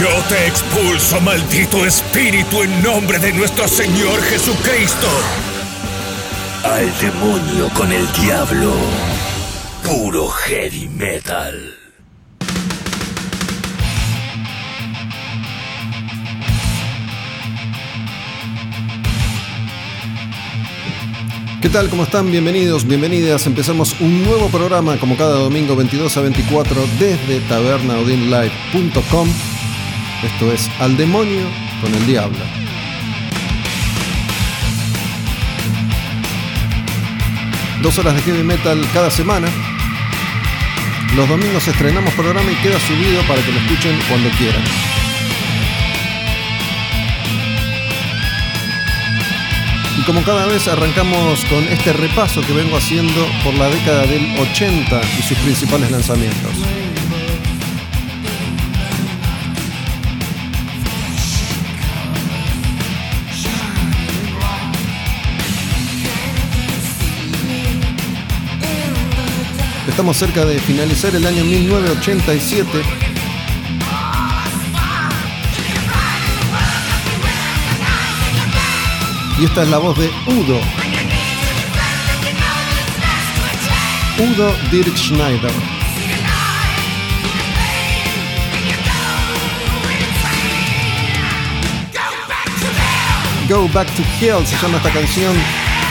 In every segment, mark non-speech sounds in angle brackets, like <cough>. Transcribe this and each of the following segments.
Yo te expulso, maldito espíritu, en nombre de nuestro Señor Jesucristo. Al demonio con el diablo. Puro heavy metal. ¿Qué tal? ¿Cómo están? Bienvenidos, bienvenidas. Empezamos un nuevo programa como cada domingo 22 a 24 desde tabernaudinlive.com. Esto es Al demonio con el diablo. Dos horas de heavy metal cada semana. Los domingos estrenamos programa y queda subido para que lo escuchen cuando quieran. Y como cada vez arrancamos con este repaso que vengo haciendo por la década del 80 y sus principales lanzamientos. Estamos cerca de finalizar el año 1987 Y esta es la voz de Udo. Udo Dirk Schneider. Go Back to Hell se llama esta canción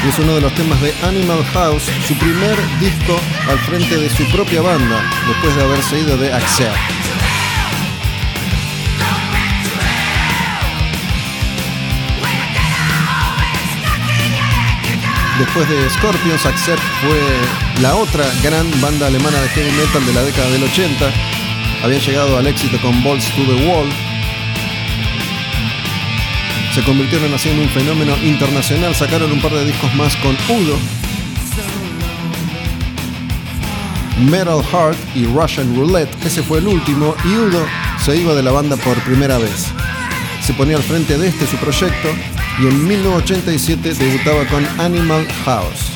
y es uno de los temas de Animal House, su primer disco al frente de su propia banda, después de haberse ido de Accept. Después de Scorpions, Accept fue la otra gran banda alemana de heavy metal de la década del 80. Habían llegado al éxito con Balls to the Wall. Se convirtieron en un fenómeno internacional. Sacaron un par de discos más con Udo. Metal Heart y Russian Roulette. Ese fue el último. Y Udo se iba de la banda por primera vez. Se ponía al frente de este su proyecto y en 1987 debutaba con Animal House.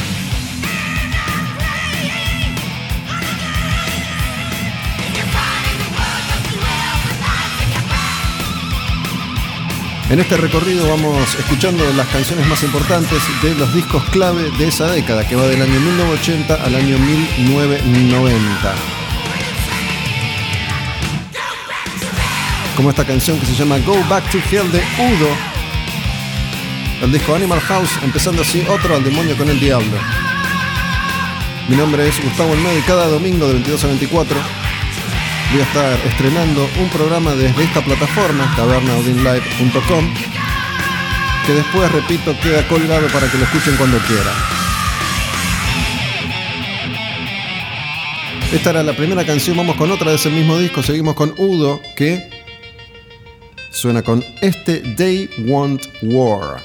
En este recorrido vamos escuchando las canciones más importantes de los discos clave de esa década, que va del año 1980 al año 1990. Como esta canción que se llama Go Back to Hell de Udo, el disco Animal House, empezando así otro al demonio con el diablo. Mi nombre es Gustavo Olmedo y cada domingo de 22 a 24 voy a estar estrenando un programa desde esta plataforma, tabernaudinlive.com, que después, repito, queda colgado para que lo escuchen cuando quieran. Esta era la primera canción, vamos con otra de ese mismo disco, seguimos con Udo, que suena con este They Want War.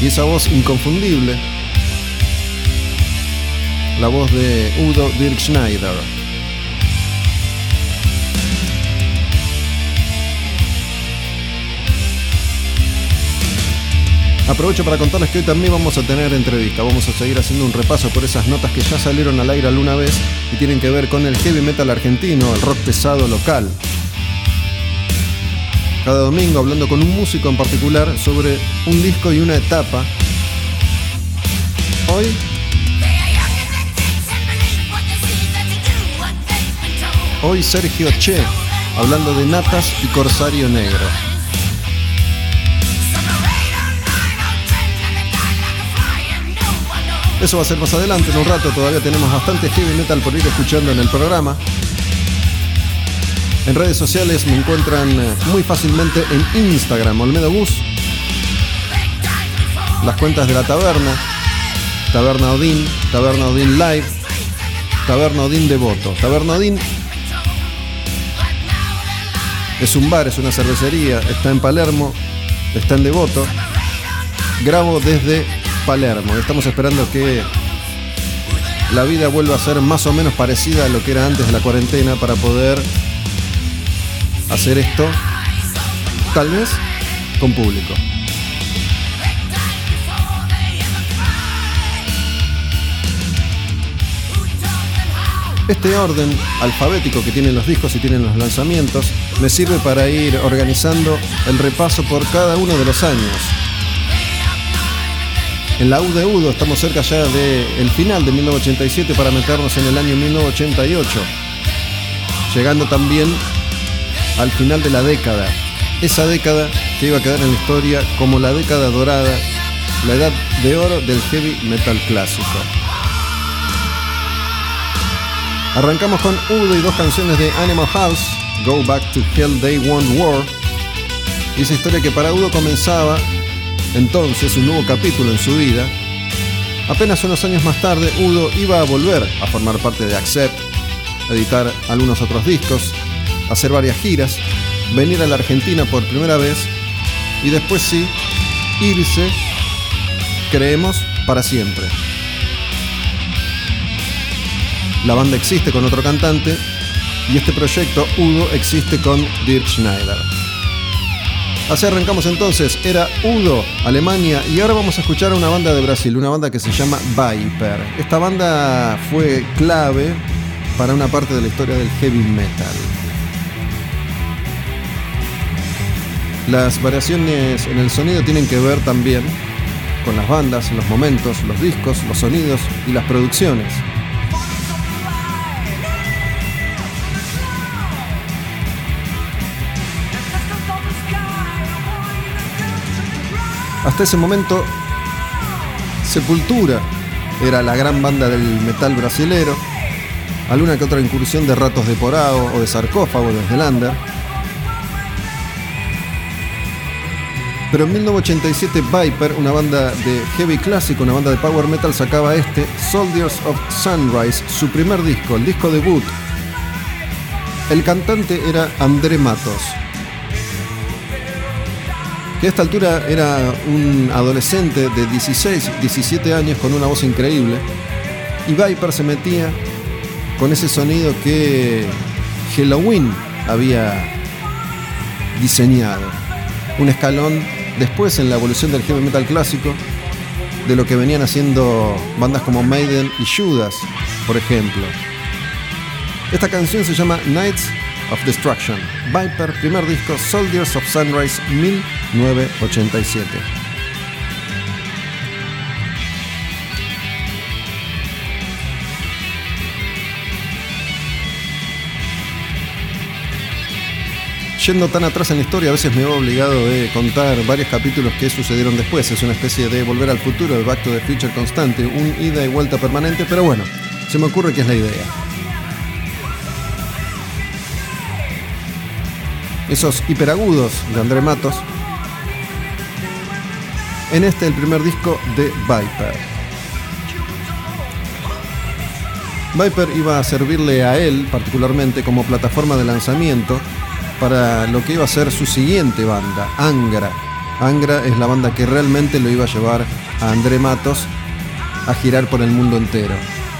Y esa voz inconfundible, la voz de Udo Dirk Schneider. Aprovecho para contarles que hoy también vamos a tener entrevista. Vamos a seguir haciendo un repaso por esas notas que ya salieron al aire alguna vez y tienen que ver con el heavy metal argentino, el rock pesado local cada domingo hablando con un músico en particular sobre un disco y una etapa. Hoy Hoy Sergio Che, hablando de Natas y Corsario Negro. Eso va a ser más adelante, en un rato todavía tenemos bastante heavy metal por ir escuchando en el programa. En redes sociales me encuentran eh, muy fácilmente en Instagram, Olmedo Bus, las cuentas de la taberna, Taberna Odín, Taberna Odín Live, Taberna Odín Devoto. Taberna Odín es un bar, es una cervecería, está en Palermo, está en Devoto. Grabo desde Palermo. Estamos esperando que la vida vuelva a ser más o menos parecida a lo que era antes de la cuarentena para poder hacer esto, tal vez con público. Este orden alfabético que tienen los discos y tienen los lanzamientos me sirve para ir organizando el repaso por cada uno de los años. En la U de Udo estamos cerca ya del final de 1987 para meternos en el año 1988, llegando también al final de la década, esa década que iba a quedar en la historia como la década dorada, la edad de oro del heavy metal clásico. Arrancamos con Udo y dos canciones de Animal House, Go Back to Hell Day One War, y esa historia que para Udo comenzaba entonces un nuevo capítulo en su vida, apenas unos años más tarde Udo iba a volver a formar parte de Accept, editar algunos otros discos, hacer varias giras, venir a la Argentina por primera vez y después sí, irse, creemos, para siempre. La banda existe con otro cantante y este proyecto Udo existe con Dirk Schneider. Así arrancamos entonces, era Udo, Alemania, y ahora vamos a escuchar a una banda de Brasil, una banda que se llama Viper. Esta banda fue clave para una parte de la historia del heavy metal. Las variaciones en el sonido tienen que ver también con las bandas, los momentos, los discos, los sonidos y las producciones. Hasta ese momento, Sepultura era la gran banda del metal brasilero, alguna que otra incursión de ratos de porao o de sarcófago desde Lander. Pero en 1987 Viper, una banda de heavy clásico, una banda de power metal, sacaba este Soldiers of Sunrise, su primer disco, el disco debut. El cantante era André Matos, que a esta altura era un adolescente de 16, 17 años con una voz increíble. Y Viper se metía con ese sonido que Halloween había diseñado. Un escalón después en la evolución del heavy metal clásico de lo que venían haciendo bandas como Maiden y Judas, por ejemplo. Esta canción se llama Nights of Destruction. Viper, primer disco, Soldiers of Sunrise 1987. Yendo tan atrás en la historia, a veces me he obligado de contar varios capítulos que sucedieron después. Es una especie de volver al futuro, el Back to the Future constante, un ida y vuelta permanente, pero bueno, se me ocurre que es la idea. Esos hiperagudos de André Matos. En este el primer disco de Viper. Viper iba a servirle a él particularmente como plataforma de lanzamiento para lo que iba a ser su siguiente banda, Angra. Angra es la banda que realmente lo iba a llevar a André Matos a girar por el mundo entero.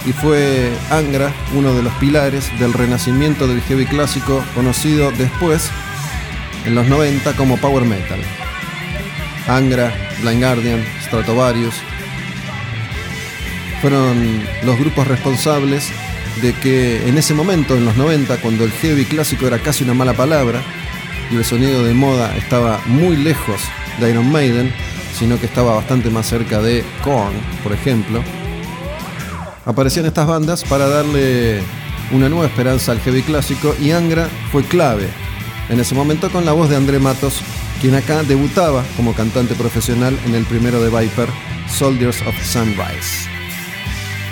Y fue Angra uno de los pilares del renacimiento del heavy clásico conocido después en los 90 como power metal. Angra, Blind Guardian, Stratovarius fueron los grupos responsables de que en ese momento, en los 90, cuando el heavy clásico era casi una mala palabra y el sonido de moda estaba muy lejos de Iron Maiden, sino que estaba bastante más cerca de Korn, por ejemplo, aparecían estas bandas para darle una nueva esperanza al heavy clásico y Angra fue clave en ese momento con la voz de André Matos, quien acá debutaba como cantante profesional en el primero de Viper, Soldiers of Sunrise.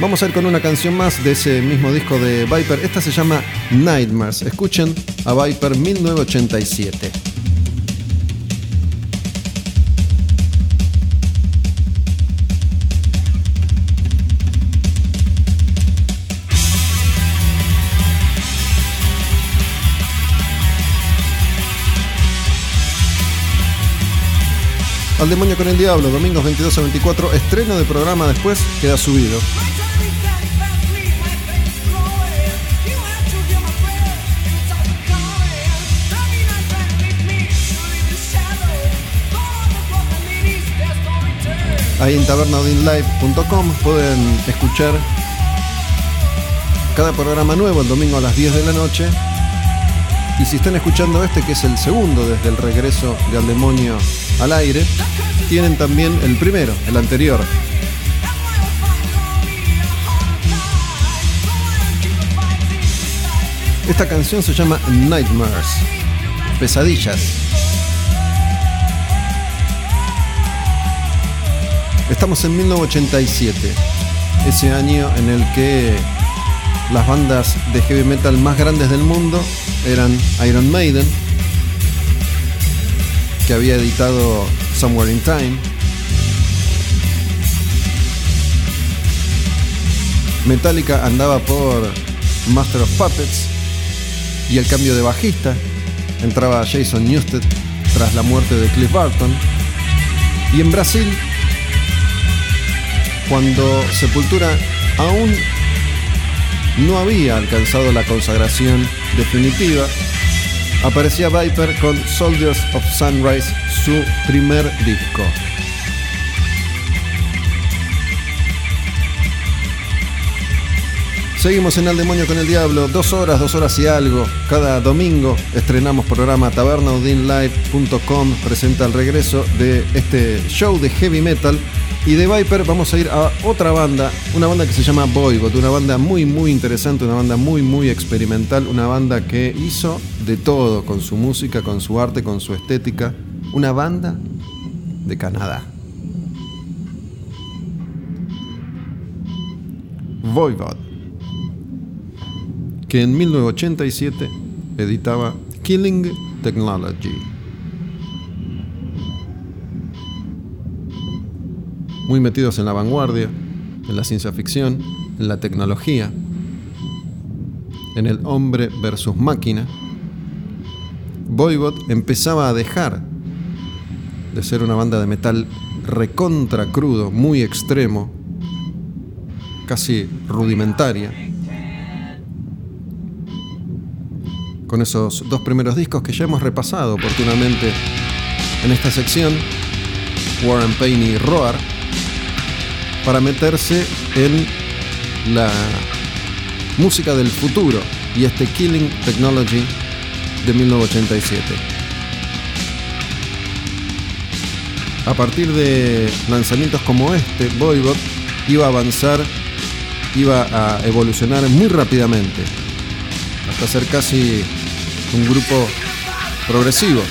Vamos a ir con una canción más de ese mismo disco de Viper. Esta se llama Nightmares. Escuchen a Viper 1987. Al demonio con el diablo, domingos 22 a 24, estreno de programa después queda subido. Ahí en tabernaudinlive.com pueden escuchar cada programa nuevo el domingo a las 10 de la noche. Y si están escuchando este, que es el segundo desde el regreso de Al Demonio al aire, tienen también el primero, el anterior. Esta canción se llama Nightmares, pesadillas. Estamos en 1987, ese año en el que las bandas de heavy metal más grandes del mundo eran Iron Maiden, que había editado Somewhere in Time, Metallica andaba por Master of Puppets y el cambio de bajista entraba Jason Newsted tras la muerte de Cliff Barton. Y en Brasil cuando Sepultura aún no había alcanzado la consagración definitiva, aparecía Viper con Soldiers of Sunrise, su primer disco. Seguimos en El Demonio con el Diablo, dos horas, dos horas y algo. Cada domingo estrenamos programa tabernaudinlive.com, presenta el regreso de este show de heavy metal y de Viper vamos a ir a otra banda, una banda que se llama Boybot, una banda muy muy interesante, una banda muy muy experimental, una banda que hizo de todo con su música, con su arte, con su estética, una banda de Canadá. Voivod, que en 1987 editaba Killing Technology. Muy metidos en la vanguardia, en la ciencia ficción, en la tecnología, en el hombre versus máquina, Voivod empezaba a dejar de ser una banda de metal recontra crudo, muy extremo, casi rudimentaria, con esos dos primeros discos que ya hemos repasado oportunamente en esta sección, Warren Payne y Roar, para meterse en la música del futuro y este Killing Technology de 1987. A partir de lanzamientos como este, Voivod iba a avanzar, iba a evolucionar muy rápidamente, hasta ser casi un grupo progresivo.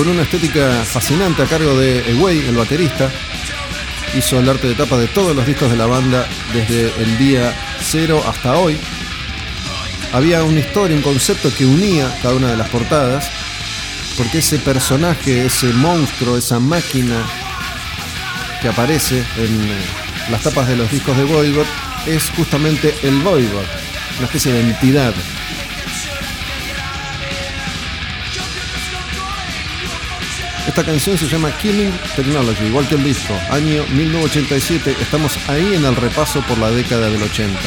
Con una estética fascinante a cargo de Eway, el baterista. Hizo el arte de tapa de todos los discos de la banda desde el día cero hasta hoy. Había una historia, un concepto que unía cada una de las portadas, porque ese personaje, ese monstruo, esa máquina que aparece en eh, las tapas de los discos de Voivod es justamente el Voivod, una especie de entidad Esta canción se llama Killing Technology, igual que el disco, año 1987. Estamos ahí en el repaso por la década del 80.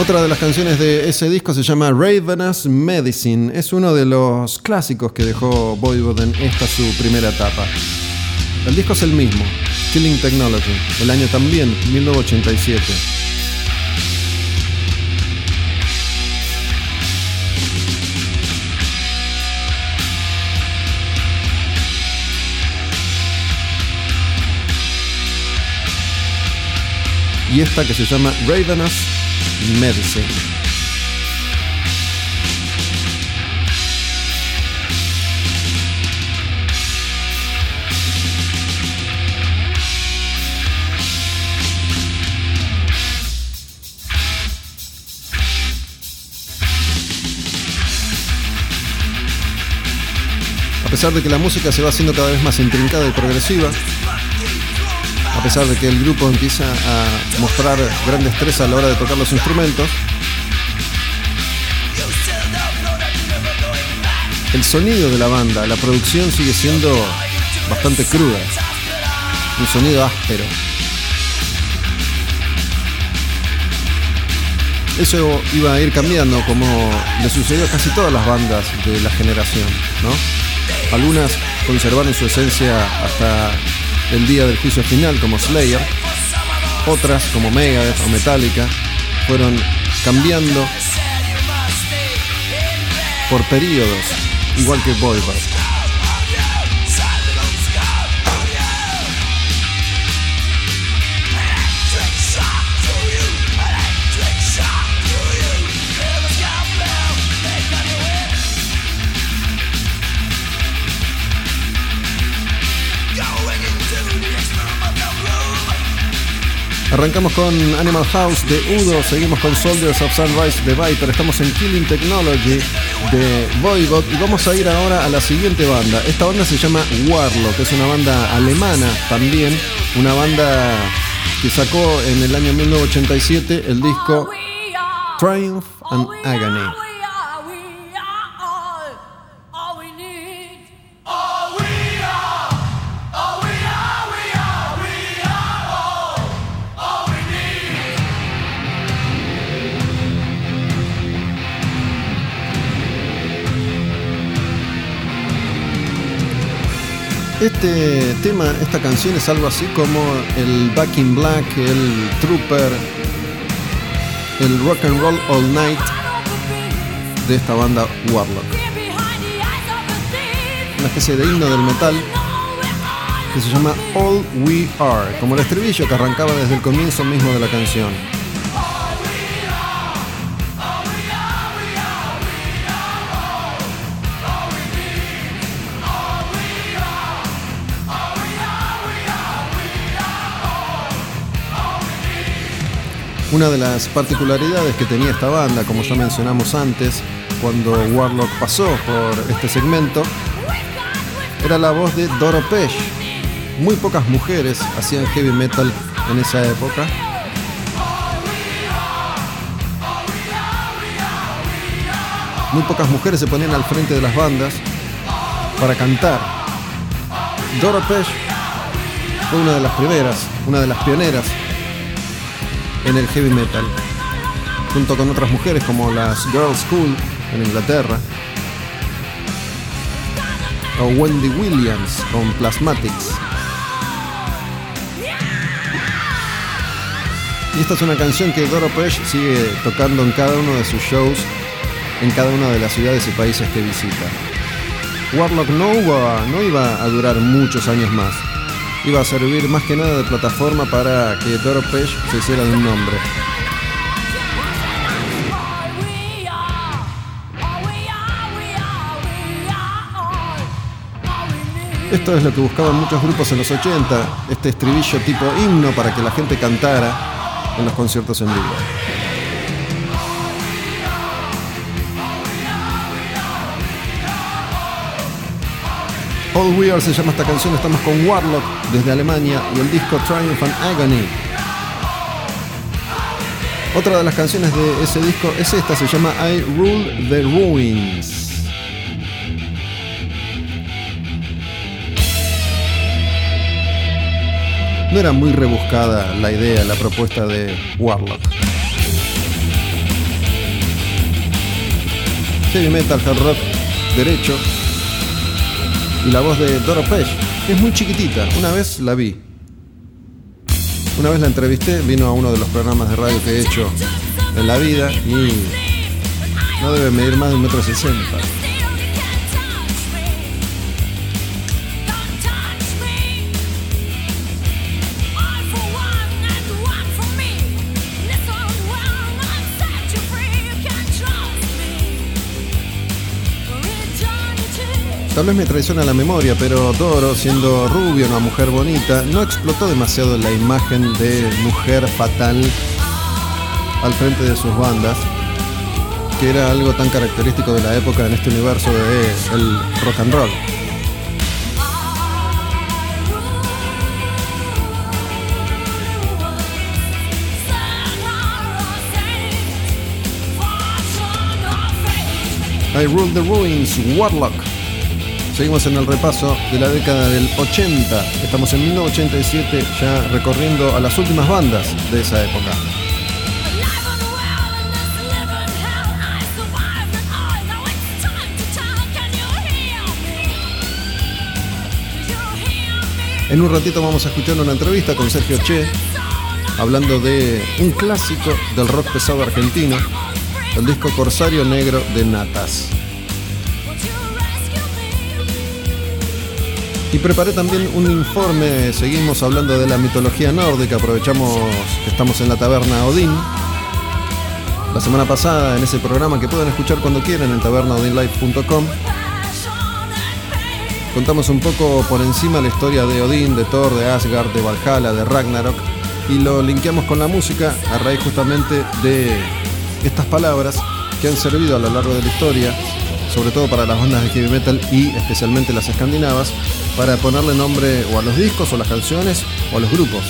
Otra de las canciones de ese disco se llama Ravenous Medicine. Es uno de los clásicos que dejó Voivod en esta su primera etapa. El disco es el mismo, Killing Technology, el año también, 1987. y esta que se llama Ravenous Medicine. Pesar de que la música se va haciendo cada vez más intrincada y progresiva, a pesar de que el grupo empieza a mostrar gran destreza a la hora de tocar los instrumentos, el sonido de la banda, la producción sigue siendo bastante cruda, un sonido áspero. Eso iba a ir cambiando como le sucedió a casi todas las bandas de la generación, ¿no? Algunas conservaron su esencia hasta el día del juicio final como Slayer, otras como Megadeth o Metallica fueron cambiando por periodos, igual que Boyband. Arrancamos con Animal House de Udo, seguimos con Soldiers of Sunrise de Viper, estamos en Killing Technology de Voivod y vamos a ir ahora a la siguiente banda. Esta banda se llama Warlock, es una banda alemana también, una banda que sacó en el año 1987 el disco Triumph and Agony. Este tema, esta canción es algo así como el Back in Black, el Trooper, el Rock and Roll All Night de esta banda Warlock. Una especie de himno del metal que se llama All We Are, como el estribillo que arrancaba desde el comienzo mismo de la canción. Una de las particularidades que tenía esta banda, como ya mencionamos antes, cuando Warlock pasó por este segmento, era la voz de Doro Pesh. Muy pocas mujeres hacían heavy metal en esa época. Muy pocas mujeres se ponían al frente de las bandas para cantar. Doro Pesh fue una de las primeras, una de las pioneras en el heavy metal, junto con otras mujeres como las Girls School en Inglaterra, o Wendy Williams con Plasmatics. Y esta es una canción que Doro Pesh sigue tocando en cada uno de sus shows en cada una de las ciudades y países que visita. Warlock no, no iba a durar muchos años más iba a servir más que nada de plataforma para que Pesh se hiciera de un nombre. Esto es lo que buscaban muchos grupos en los 80, este estribillo tipo himno para que la gente cantara en los conciertos en vivo. All We Are se llama esta canción, estamos con Warlock desde Alemania y el disco Triumph and Agony. Otra de las canciones de ese disco es esta, se llama I Rule the Ruins. No era muy rebuscada la idea, la propuesta de Warlock. heavy metal, hard rock, derecho. Y la voz de Doro Pesh, que es muy chiquitita. Una vez la vi. Una vez la entrevisté, vino a uno de los programas de radio que he hecho en la vida y no debe medir más de un metro sesenta. Tal vez me traiciona la memoria, pero Doro, siendo rubio, una mujer bonita, no explotó demasiado la imagen de mujer fatal al frente de sus bandas, que era algo tan característico de la época en este universo de el rock and roll. I Rule the Ruins, Warlock. Seguimos en el repaso de la década del 80. Estamos en 1987 ya recorriendo a las últimas bandas de esa época. En un ratito vamos a escuchar una entrevista con Sergio Che, hablando de un clásico del rock pesado argentino, el disco Corsario Negro de Natas. Y preparé también un informe, seguimos hablando de la mitología nórdica, aprovechamos que estamos en la taberna Odín. La semana pasada en ese programa que pueden escuchar cuando quieran en tabernaodinlife.com contamos un poco por encima la historia de Odín, de Thor, de Asgard, de Valhalla, de Ragnarok y lo linkeamos con la música a raíz justamente de estas palabras que han servido a lo largo de la historia, sobre todo para las bandas de heavy metal y especialmente las escandinavas, para ponerle nombre o a los discos o las canciones o a los grupos.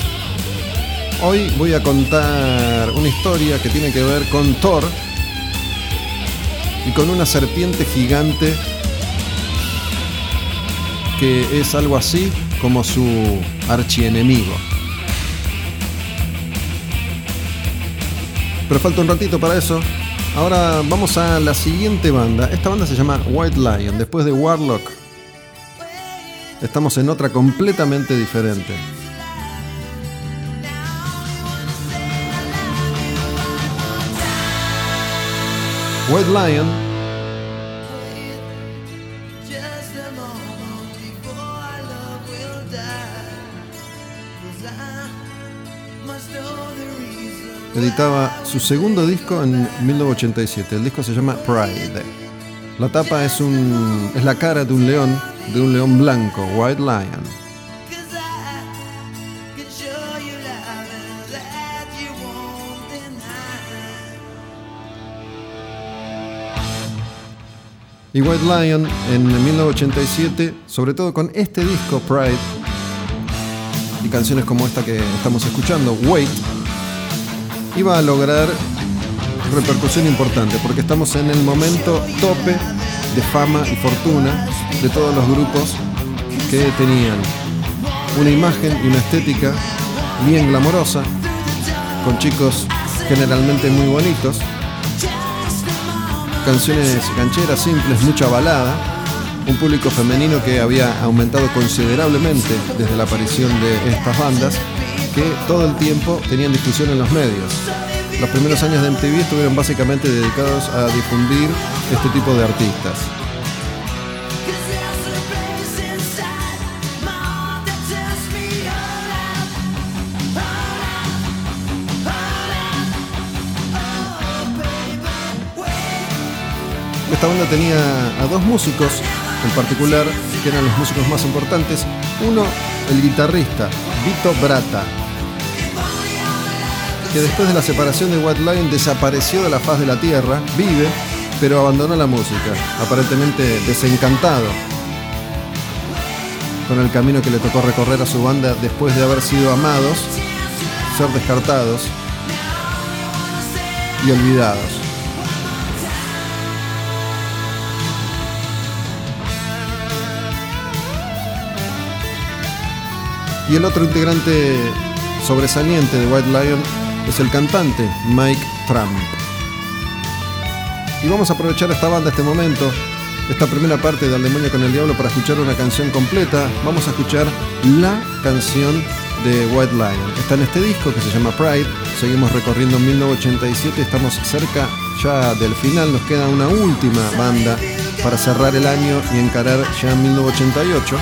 Hoy voy a contar una historia que tiene que ver con Thor y con una serpiente gigante que es algo así como su archienemigo. Pero falta un ratito para eso. Ahora vamos a la siguiente banda. Esta banda se llama White Lion. Después de Warlock, estamos en otra completamente diferente. White Lion editaba su segundo disco en 1987. El disco se llama Pride. La tapa es, un, es la cara de un león, de un león blanco, White Lion. Y White Lion en 1987, sobre todo con este disco Pride y canciones como esta que estamos escuchando, Wait, iba a lograr repercusión importante, porque estamos en el momento tope de fama y fortuna de todos los grupos que tenían una imagen y una estética bien glamorosa, con chicos generalmente muy bonitos, canciones gancheras simples, mucha balada, un público femenino que había aumentado considerablemente desde la aparición de estas bandas que todo el tiempo tenían discusión en los medios. Los primeros años de MTV estuvieron básicamente dedicados a difundir este tipo de artistas. Esta banda tenía a dos músicos en particular, que eran los músicos más importantes. Uno, el guitarrista, Vito Brata, que después de la separación de White Lion desapareció de la faz de la tierra, vive, pero abandonó la música, aparentemente desencantado con el camino que le tocó recorrer a su banda después de haber sido amados, ser descartados y olvidados. Y el otro integrante sobresaliente de White Lion es el cantante Mike Trump. Y vamos a aprovechar esta banda, este momento, esta primera parte de Al Demonio con el Diablo para escuchar una canción completa. Vamos a escuchar la canción de White Lion. Está en este disco que se llama Pride. Seguimos recorriendo 1987, estamos cerca ya del final. Nos queda una última banda para cerrar el año y encarar ya 1988.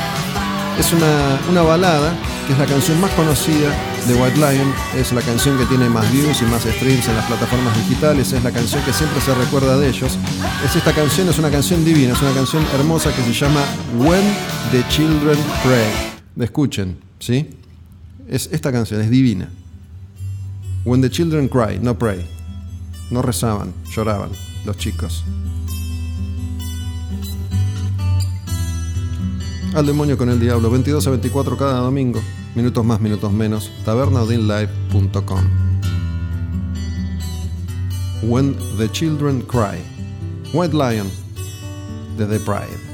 Es una, una balada que es la canción más conocida de White Lion. Es la canción que tiene más views y más streams en las plataformas digitales. Es la canción que siempre se recuerda de ellos. Es esta canción, es una canción divina, es una canción hermosa que se llama When the Children Pray. Escuchen, ¿sí? Es esta canción, es divina. When the Children Cry, no pray. No rezaban, lloraban los chicos. Al demonio con el diablo, 22 a 24 cada domingo. Minutos más, minutos menos. tabernaudinlive.com. When the Children Cry. White Lion The Pride.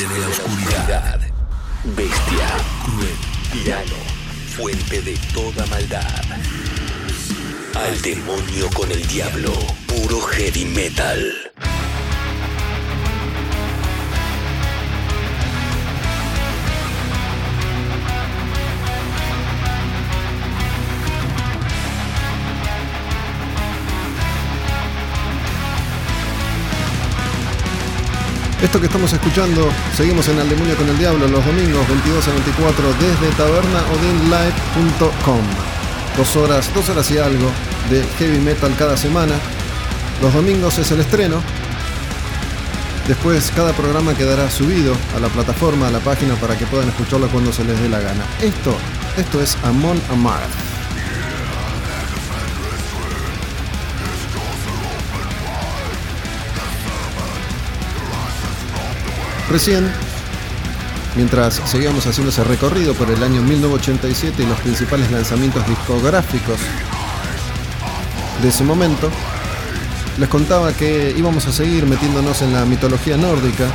De la oscuridad, bestia, cruel, tirano, fuente de toda maldad. Al demonio con el diablo, puro heavy metal. Esto que estamos escuchando, seguimos en Al Demonio con el Diablo los domingos 22 a 24 desde tabernaodinlive.com. Dos horas, dos horas y algo de heavy metal cada semana. Los domingos es el estreno. Después cada programa quedará subido a la plataforma, a la página para que puedan escucharlo cuando se les dé la gana. Esto, esto es Amon Amarth. Recién, mientras seguíamos haciendo ese recorrido por el año 1987 y los principales lanzamientos discográficos de ese momento, les contaba que íbamos a seguir metiéndonos en la mitología nórdica,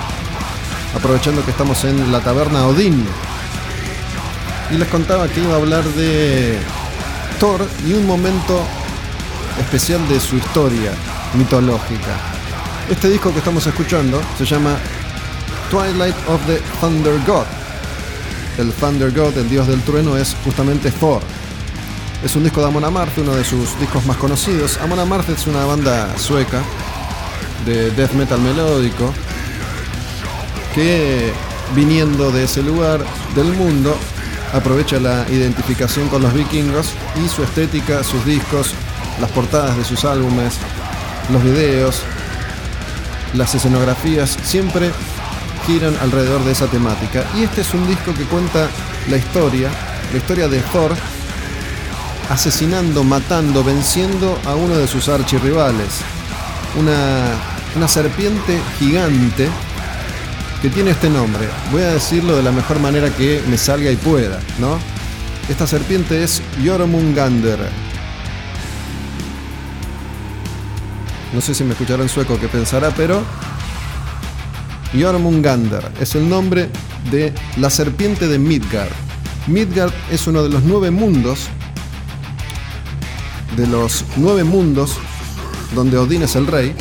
aprovechando que estamos en la taberna Odín. Y les contaba que iba a hablar de Thor y un momento especial de su historia mitológica. Este disco que estamos escuchando se llama Twilight of the Thunder God. El Thunder God, el dios del trueno, es justamente Thor. Es un disco de Amon Amarth, uno de sus discos más conocidos. Amon Amarth es una banda sueca de death metal melódico que viniendo de ese lugar del mundo aprovecha la identificación con los vikingos y su estética, sus discos, las portadas de sus álbumes, los videos, las escenografías, siempre giran alrededor de esa temática. Y este es un disco que cuenta la historia, la historia de Thor asesinando, matando, venciendo a uno de sus archirrivales. Una, una serpiente gigante que tiene este nombre. Voy a decirlo de la mejor manera que me salga y pueda, ¿no? Esta serpiente es Jormungander. No sé si me escucharán sueco que pensará, pero Jormungander es el nombre de la serpiente de Midgard. Midgard es uno de los nueve mundos, de los nueve mundos donde Odín es el rey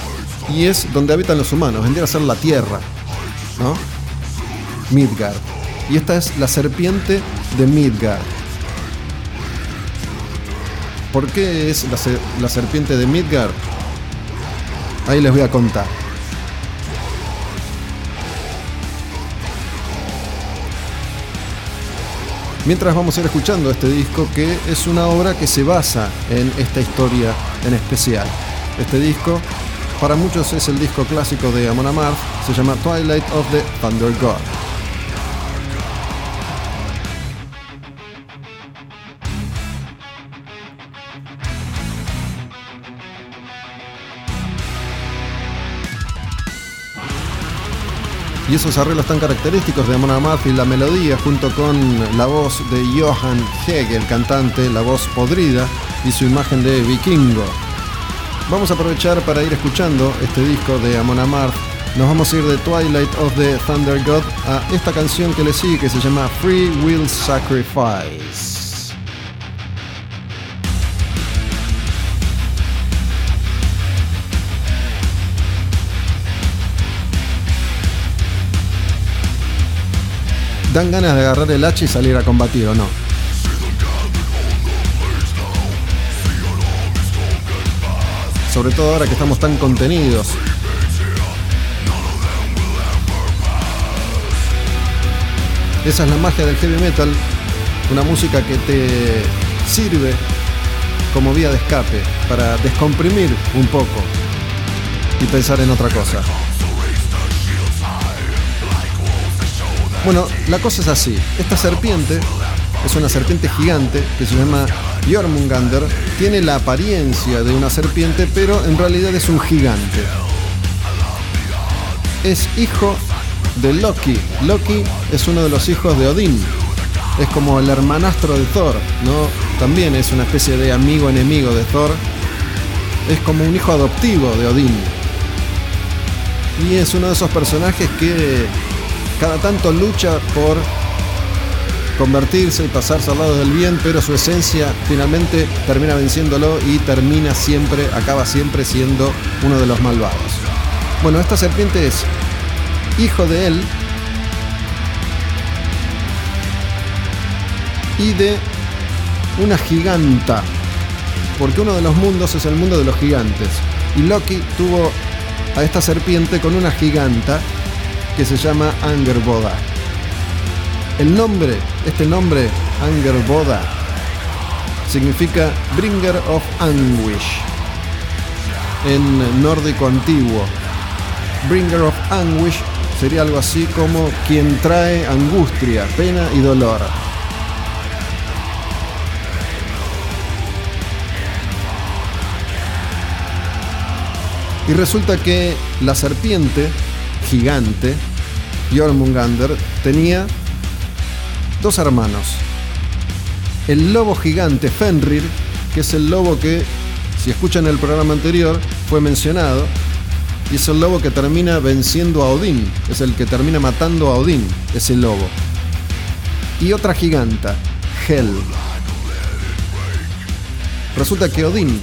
y es donde habitan los humanos, vendría a ser la tierra, ¿no? Midgard. Y esta es la serpiente de Midgard. ¿Por qué es la serpiente de Midgard? Ahí les voy a contar. Mientras vamos a ir escuchando este disco que es una obra que se basa en esta historia en especial. Este disco para muchos es el disco clásico de Amon Amarth, se llama Twilight of the Thunder God. Y esos arreglos tan característicos de Amon Amarth y la melodía junto con la voz de Johan Hegel, cantante, la voz podrida y su imagen de vikingo. Vamos a aprovechar para ir escuchando este disco de Amon Amarth. Nos vamos a ir de Twilight of the Thunder God a esta canción que le sigue que se llama Free Will Sacrifice. Dan ganas de agarrar el hacha y salir a combatir, ¿o no? Sobre todo ahora que estamos tan contenidos. Esa es la magia del heavy metal, una música que te sirve como vía de escape para descomprimir un poco y pensar en otra cosa. Bueno, la cosa es así. Esta serpiente es una serpiente gigante que se llama Jormungander. Tiene la apariencia de una serpiente, pero en realidad es un gigante. Es hijo de Loki. Loki es uno de los hijos de Odín. Es como el hermanastro de Thor, ¿no? También es una especie de amigo enemigo de Thor. Es como un hijo adoptivo de Odín. Y es uno de esos personajes que cada tanto lucha por convertirse y pasarse al lado del bien, pero su esencia finalmente termina venciéndolo y termina siempre, acaba siempre siendo uno de los malvados. Bueno, esta serpiente es hijo de él y de una giganta, porque uno de los mundos es el mundo de los gigantes. Y Loki tuvo a esta serpiente con una giganta que se llama Angerboda. El nombre, este nombre, Angerboda, significa Bringer of Anguish en nórdico antiguo. Bringer of Anguish sería algo así como quien trae angustia, pena y dolor. Y resulta que la serpiente gigante, Jormungandr, tenía dos hermanos. El lobo gigante Fenrir, que es el lobo que, si escuchan el programa anterior, fue mencionado, y es el lobo que termina venciendo a Odín, es el que termina matando a Odín, ese lobo. Y otra giganta, Hel. Resulta que Odín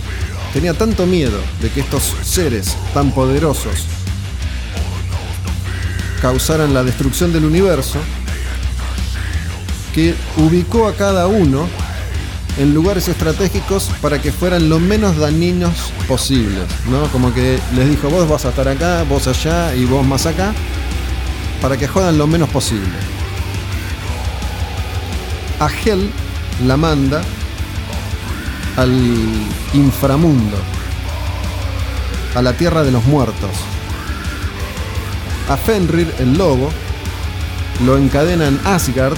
tenía tanto miedo de que estos seres tan poderosos causaran la destrucción del universo, que ubicó a cada uno en lugares estratégicos para que fueran lo menos dañinos posibles, ¿no? Como que les dijo, vos vas a estar acá, vos allá y vos más acá, para que jodan lo menos posible. A Hel la manda al inframundo, a la tierra de los muertos. A Fenrir, el lobo, lo encadena en Asgard,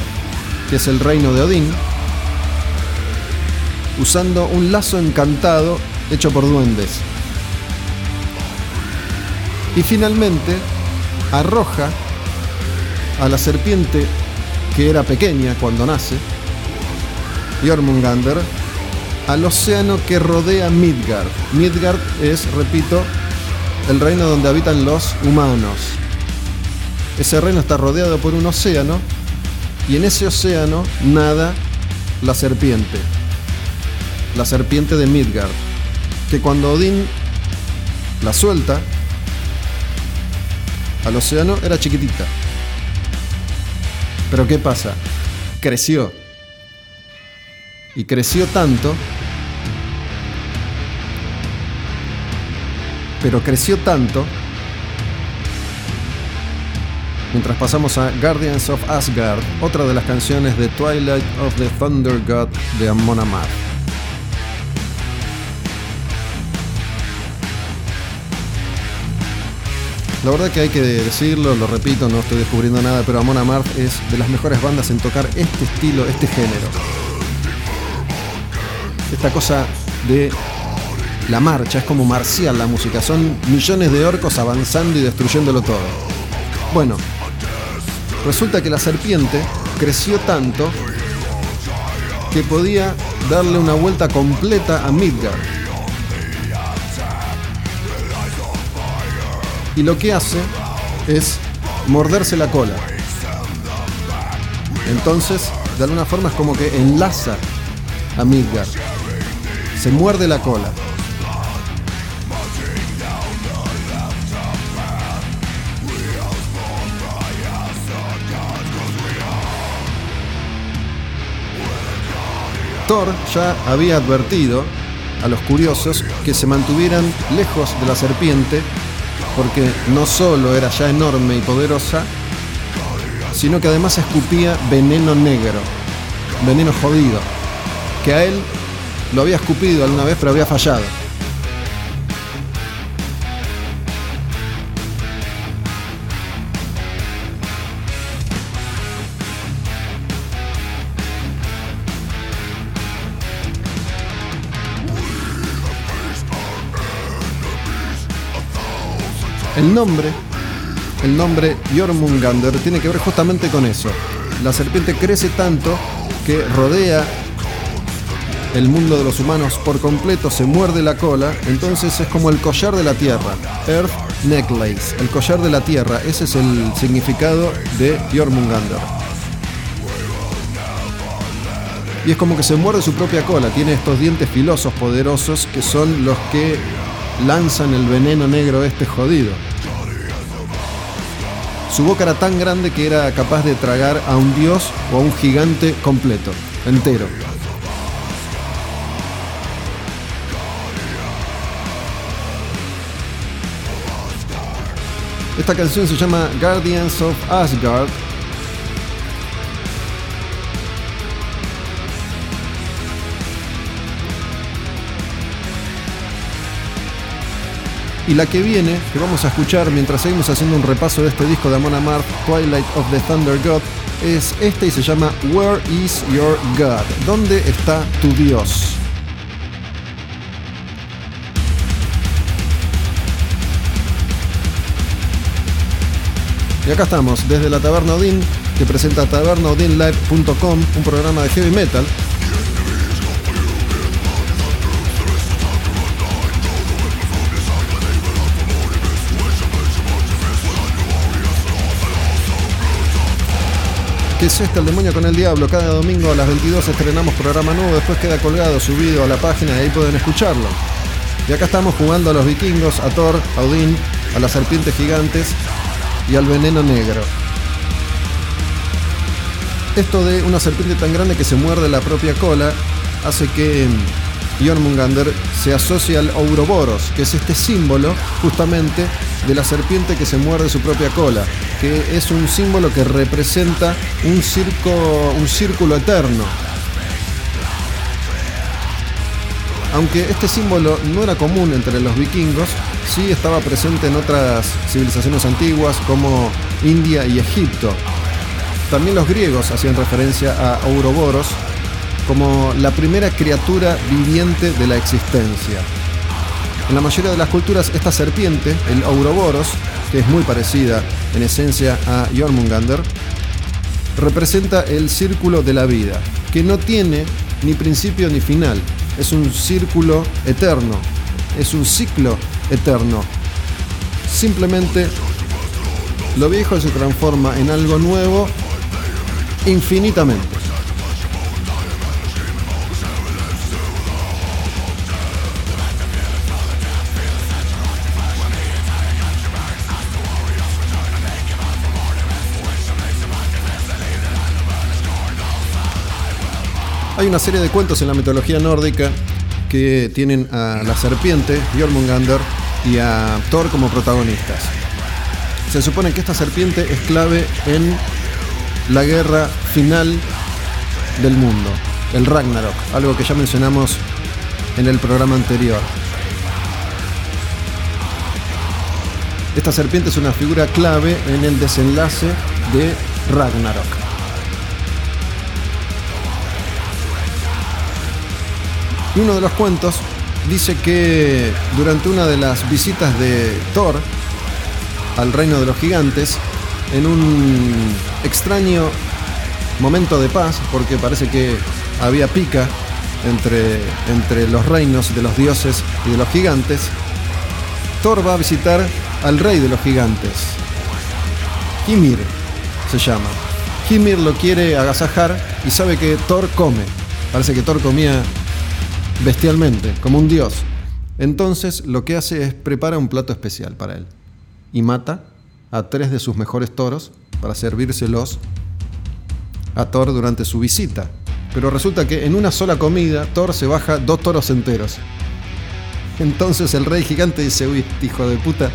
que es el reino de Odín, usando un lazo encantado hecho por duendes. Y finalmente arroja a la serpiente que era pequeña cuando nace, Jormungandr, al océano que rodea Midgard. Midgard es, repito, el reino donde habitan los humanos. Ese reino está rodeado por un océano y en ese océano nada la serpiente. La serpiente de Midgard. Que cuando Odín la suelta al océano era chiquitita. Pero ¿qué pasa? Creció. Y creció tanto pero creció tanto. Mientras pasamos a Guardians of Asgard, otra de las canciones de Twilight of the Thunder God de Amon Amarth. La verdad que hay que decirlo, lo repito, no estoy descubriendo nada, pero Amon Amarth es de las mejores bandas en tocar este estilo, este género. Esta cosa de la marcha, es como marcial la música, son millones de orcos avanzando y destruyéndolo todo. Bueno, resulta que la serpiente creció tanto que podía darle una vuelta completa a Midgard. Y lo que hace es morderse la cola. Entonces, de alguna forma es como que enlaza a Midgard. Se muerde la cola. Ya había advertido a los curiosos que se mantuvieran lejos de la serpiente porque no solo era ya enorme y poderosa, sino que además escupía veneno negro, veneno jodido, que a él lo había escupido alguna vez pero había fallado. El nombre, el nombre Jormungandr tiene que ver justamente con eso. La serpiente crece tanto que rodea el mundo de los humanos por completo se muerde la cola, entonces es como el collar de la tierra. Earth Necklace, el collar de la tierra. Ese es el significado de Jormungandr. Y es como que se muerde su propia cola. Tiene estos dientes filosos poderosos que son los que lanzan el veneno negro este jodido. Su boca era tan grande que era capaz de tragar a un dios o a un gigante completo, entero. Esta canción se llama Guardians of Asgard. Y la que viene, que vamos a escuchar mientras seguimos haciendo un repaso de este disco de Amon Amarth, Twilight of the Thunder God, es este y se llama Where is Your God? ¿Dónde está tu Dios? Y acá estamos, desde la Taberna Odin, que presenta tabernaodinlive.com, un programa de heavy metal. ¿Qué es este? El demonio con el diablo. Cada domingo a las 22 estrenamos programa nuevo, después queda colgado, subido a la página y ahí pueden escucharlo. Y acá estamos jugando a los vikingos, a Thor, a Odín, a las serpientes gigantes y al veneno negro. Esto de una serpiente tan grande que se muerde la propia cola hace que Jormungandr se asocie al Ouroboros, que es este símbolo justamente de la serpiente que se muerde su propia cola, que es un símbolo que representa un, circo, un círculo eterno. Aunque este símbolo no era común entre los vikingos, sí estaba presente en otras civilizaciones antiguas como India y Egipto. También los griegos hacían referencia a Ouroboros como la primera criatura viviente de la existencia. En la mayoría de las culturas esta serpiente, el Ouroboros, que es muy parecida en esencia a Jormungandr, representa el círculo de la vida, que no tiene ni principio ni final, es un círculo eterno, es un ciclo eterno. Simplemente lo viejo se transforma en algo nuevo infinitamente. Hay una serie de cuentos en la mitología nórdica que tienen a la serpiente, Jormungandr, y a Thor como protagonistas. Se supone que esta serpiente es clave en la guerra final del mundo, el Ragnarok, algo que ya mencionamos en el programa anterior. Esta serpiente es una figura clave en el desenlace de Ragnarok. Y uno de los cuentos dice que durante una de las visitas de Thor al reino de los gigantes, en un extraño momento de paz, porque parece que había pica entre, entre los reinos de los dioses y de los gigantes, Thor va a visitar al rey de los gigantes. Hymir se llama. Hymir lo quiere agasajar y sabe que Thor come. Parece que Thor comía bestialmente, como un dios. Entonces lo que hace es prepara un plato especial para él y mata a tres de sus mejores toros para servírselos a Thor durante su visita. Pero resulta que en una sola comida Thor se baja dos toros enteros. Entonces el rey gigante dice, uy, este hijo de puta,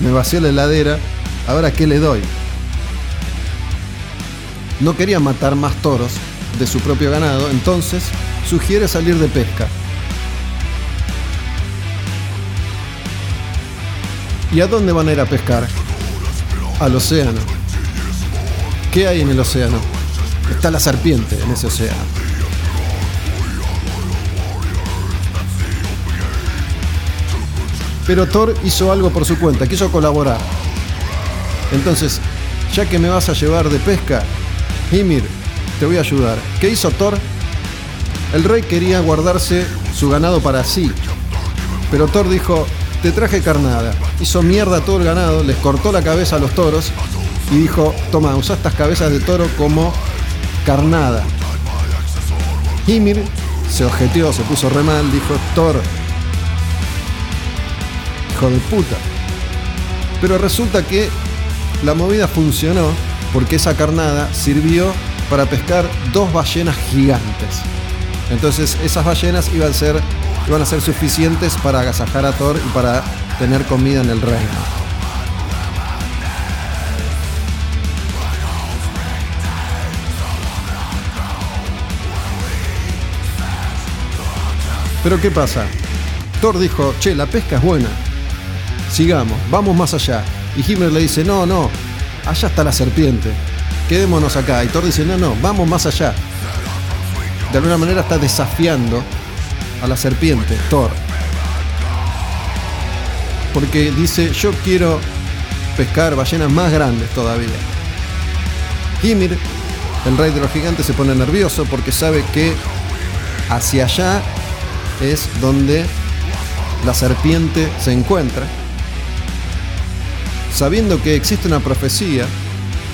me vació la heladera, ahora qué le doy. No quería matar más toros de su propio ganado, entonces sugiere salir de pesca. ¿Y a dónde van a ir a pescar? Al océano. ¿Qué hay en el océano? Está la serpiente en ese océano. Pero Thor hizo algo por su cuenta, quiso colaborar. Entonces, ya que me vas a llevar de pesca, Hymir, te voy a ayudar. ¿Qué hizo Thor? El rey quería guardarse su ganado para sí, pero Thor dijo, te traje carnada. Hizo mierda a todo el ganado, les cortó la cabeza a los toros y dijo, toma, usa estas cabezas de toro como carnada. Ymir se objeteó, se puso re mal, dijo, Thor, hijo de puta. Pero resulta que la movida funcionó porque esa carnada sirvió para pescar dos ballenas gigantes. Entonces esas ballenas iban a ser, iban a ser suficientes para agasajar a Thor y para tener comida en el reino. Pero ¿qué pasa? Thor dijo, che, la pesca es buena. Sigamos, vamos más allá. Y Himmler le dice, no, no, allá está la serpiente. Quedémonos acá. Y Thor dice, no, no, vamos más allá. De alguna manera está desafiando a la serpiente, Thor. Porque dice, yo quiero pescar ballenas más grandes todavía. Ymir, el rey de los gigantes, se pone nervioso porque sabe que hacia allá es donde la serpiente se encuentra. Sabiendo que existe una profecía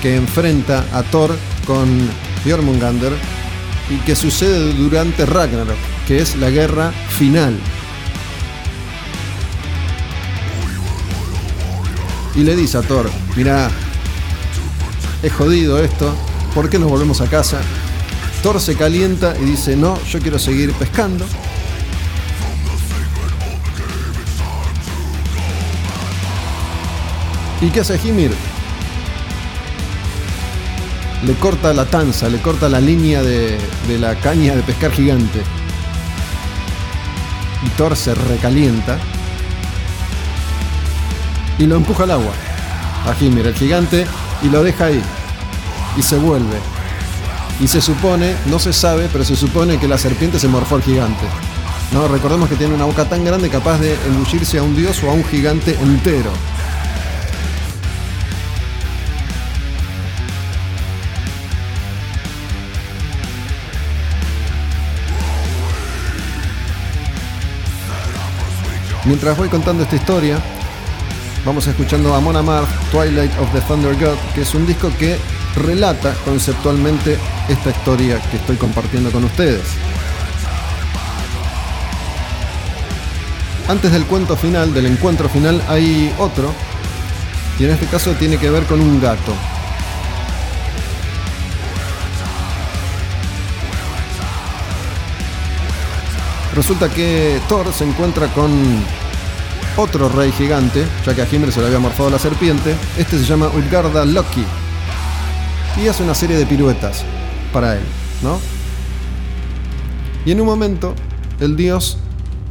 que enfrenta a Thor con Jormungandr y que sucede durante Ragnarok, que es la guerra final. Y le dice a Thor, mira, es jodido esto, ¿por qué nos volvemos a casa? Thor se calienta y dice, no, yo quiero seguir pescando. ¿Y qué hace Hymir? Le corta la tanza, le corta la línea de, de la caña de pescar gigante. Y Thor se recalienta y lo empuja al agua a Hymir, el gigante, y lo deja ahí. Y se vuelve. Y se supone, no se sabe, pero se supone que la serpiente se morfó al gigante. No, recordemos que tiene una boca tan grande capaz de engullirse a un dios o a un gigante entero. Mientras voy contando esta historia, vamos escuchando a Mon Amarth, Twilight of the Thunder God, que es un disco que relata conceptualmente esta historia que estoy compartiendo con ustedes. Antes del cuento final, del encuentro final, hay otro, y en este caso tiene que ver con un gato. Resulta que Thor se encuentra con otro rey gigante, ya que a Hymir se le había morfado la serpiente. Este se llama Utgarda Loki. Y hace una serie de piruetas para él, ¿no? Y en un momento, el dios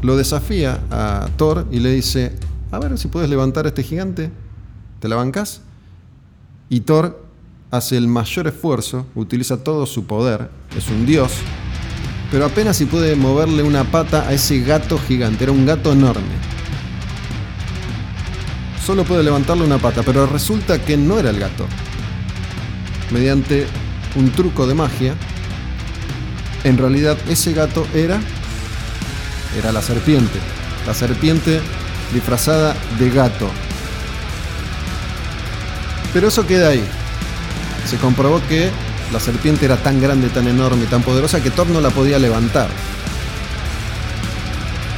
lo desafía a Thor y le dice: A ver si puedes levantar a este gigante. ¿Te la bancas? Y Thor hace el mayor esfuerzo, utiliza todo su poder, es un dios, pero apenas si puede moverle una pata a ese gato gigante. Era un gato enorme. Solo puede levantarle una pata, pero resulta que no era el gato. Mediante un truco de magia, en realidad ese gato era era la serpiente. La serpiente disfrazada de gato. Pero eso queda ahí. Se comprobó que la serpiente era tan grande, tan enorme tan poderosa que Thor no la podía levantar.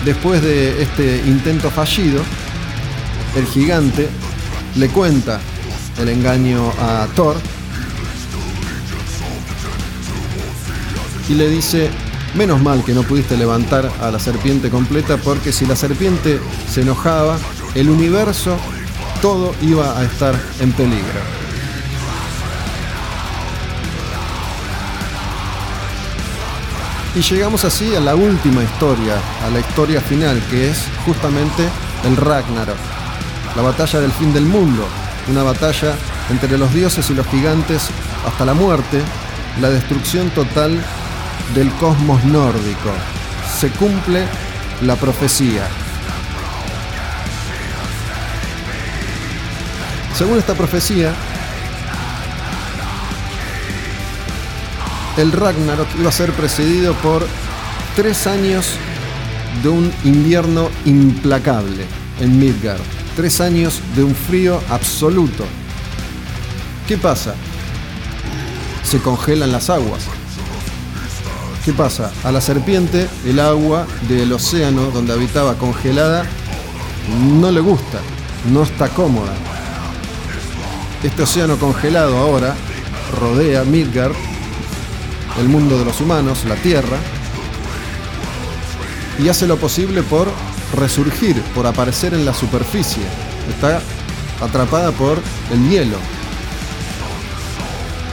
Después de este intento fallido, el gigante le cuenta el engaño a Thor y le dice, menos mal que no pudiste levantar a la serpiente completa porque si la serpiente se enojaba, el universo, todo iba a estar en peligro. Y llegamos así a la última historia, a la historia final, que es justamente el Ragnarok, la batalla del fin del mundo, una batalla entre los dioses y los gigantes hasta la muerte, la destrucción total del cosmos nórdico. Se cumple la profecía. Según esta profecía, el Ragnarok iba a ser precedido por tres años de un invierno implacable en Midgard. Tres años de un frío absoluto. ¿Qué pasa? Se congelan las aguas. ¿Qué pasa? A la serpiente el agua del océano donde habitaba congelada no le gusta, no está cómoda. Este océano congelado ahora rodea Midgard, el mundo de los humanos, la Tierra, y hace lo posible por resurgir, por aparecer en la superficie. Está atrapada por el hielo.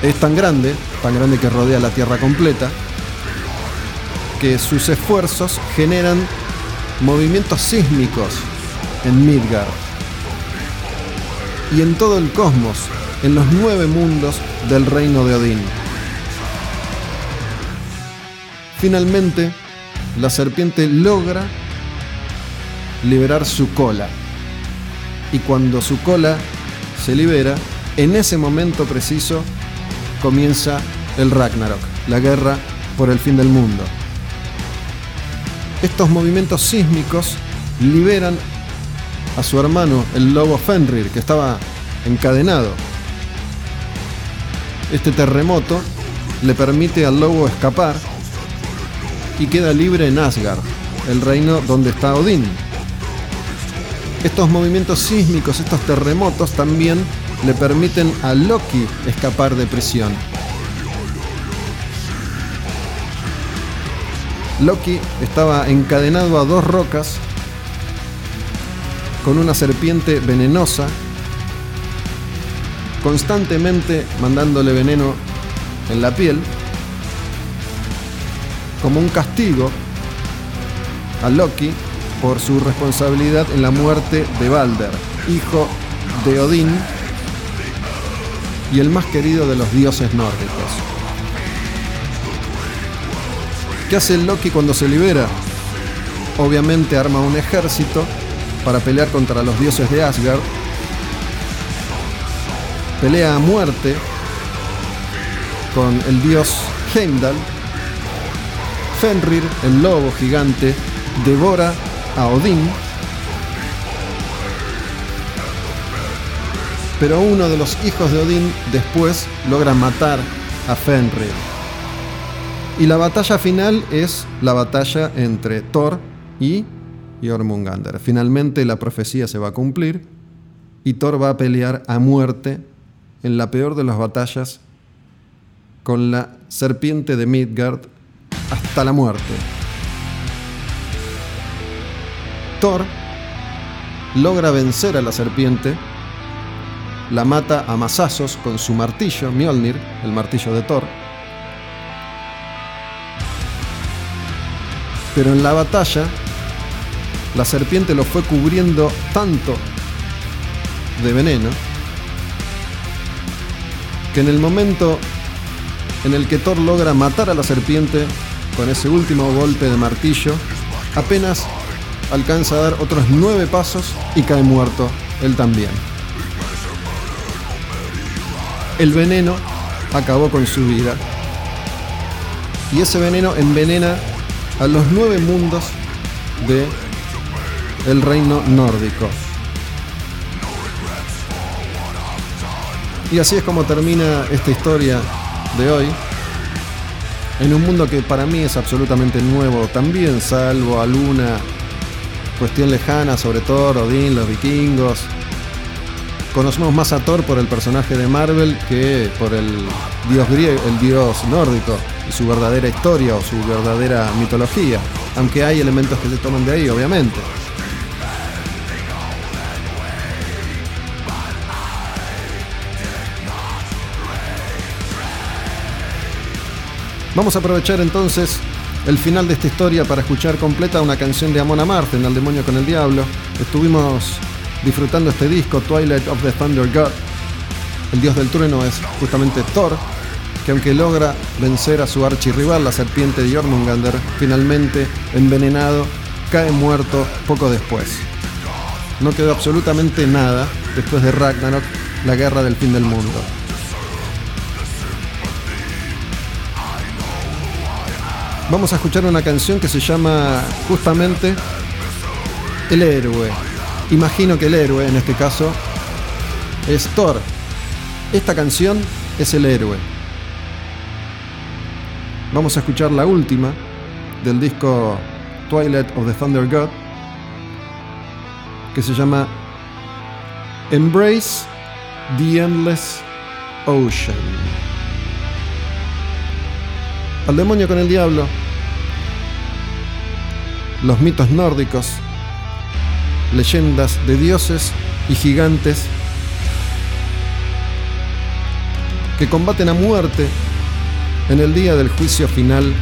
Es tan grande, tan grande que rodea la Tierra completa, que sus esfuerzos generan movimientos sísmicos en Midgard y en todo el cosmos, en los nueve mundos del reino de Odín. Finalmente, la serpiente logra liberar su cola. Y cuando su cola se libera, en ese momento preciso comienza el Ragnarok, la guerra por el fin del mundo. Estos movimientos sísmicos liberan a su hermano, el lobo Fenrir, que estaba encadenado. Este terremoto le permite al lobo escapar y queda libre en Asgard, el reino donde está Odín. Estos movimientos sísmicos, estos terremotos también le permiten a Loki escapar de prisión. Loki estaba encadenado a dos rocas con una serpiente venenosa, constantemente mandándole veneno en la piel, como un castigo a Loki por su responsabilidad en la muerte de Balder, hijo de Odín y el más querido de los dioses nórdicos. ¿Qué hace Loki cuando se libera? Obviamente arma un ejército para pelear contra los dioses de Asgard. Pelea a muerte con el dios Heimdall. Fenrir, el lobo gigante, devora a Odín. Pero uno de los hijos de Odín después logra matar a Fenrir. Y la batalla final es la batalla entre Thor y Jormungandr. Finalmente la profecía se va a cumplir y Thor va a pelear a muerte en la peor de las batallas con la serpiente de Midgard hasta la muerte. Thor logra vencer a la serpiente, la mata a mazazos con su martillo, Mjolnir, el martillo de Thor. Pero en la batalla, la serpiente lo fue cubriendo tanto de veneno que en el momento en el que Thor logra matar a la serpiente con ese último golpe de martillo, apenas alcanza a dar otros nueve pasos y cae muerto él también. El veneno acabó con su vida. Y ese veneno envenena a los nueve mundos de el reino nórdico. Y así es como termina esta historia de hoy. En un mundo que para mí es absolutamente nuevo, también salvo alguna cuestión lejana sobre Thor, Odín, los vikingos. Conocemos más a Thor por el personaje de Marvel que por el dios griego, el dios nórdico y su verdadera historia o su verdadera mitología, aunque hay elementos que se toman de ahí, obviamente. Vamos a aprovechar entonces el final de esta historia para escuchar completa una canción de Amon Amarth Al demonio con el diablo. Estuvimos disfrutando este disco, Twilight of the Thunder God. El dios del trueno es justamente Thor, que aunque logra vencer a su archirrival, la serpiente de Jormungandr, finalmente envenenado, cae muerto poco después. No quedó absolutamente nada después de Ragnarok, la guerra del fin del mundo. Vamos a escuchar una canción que se llama justamente El héroe. Imagino que el héroe en este caso es Thor. Esta canción es el héroe. Vamos a escuchar la última del disco Twilight of the Thunder God, que se llama Embrace the Endless Ocean. Al demonio con el diablo. Los mitos nórdicos. Leyendas de dioses y gigantes que combaten a muerte en el día del juicio final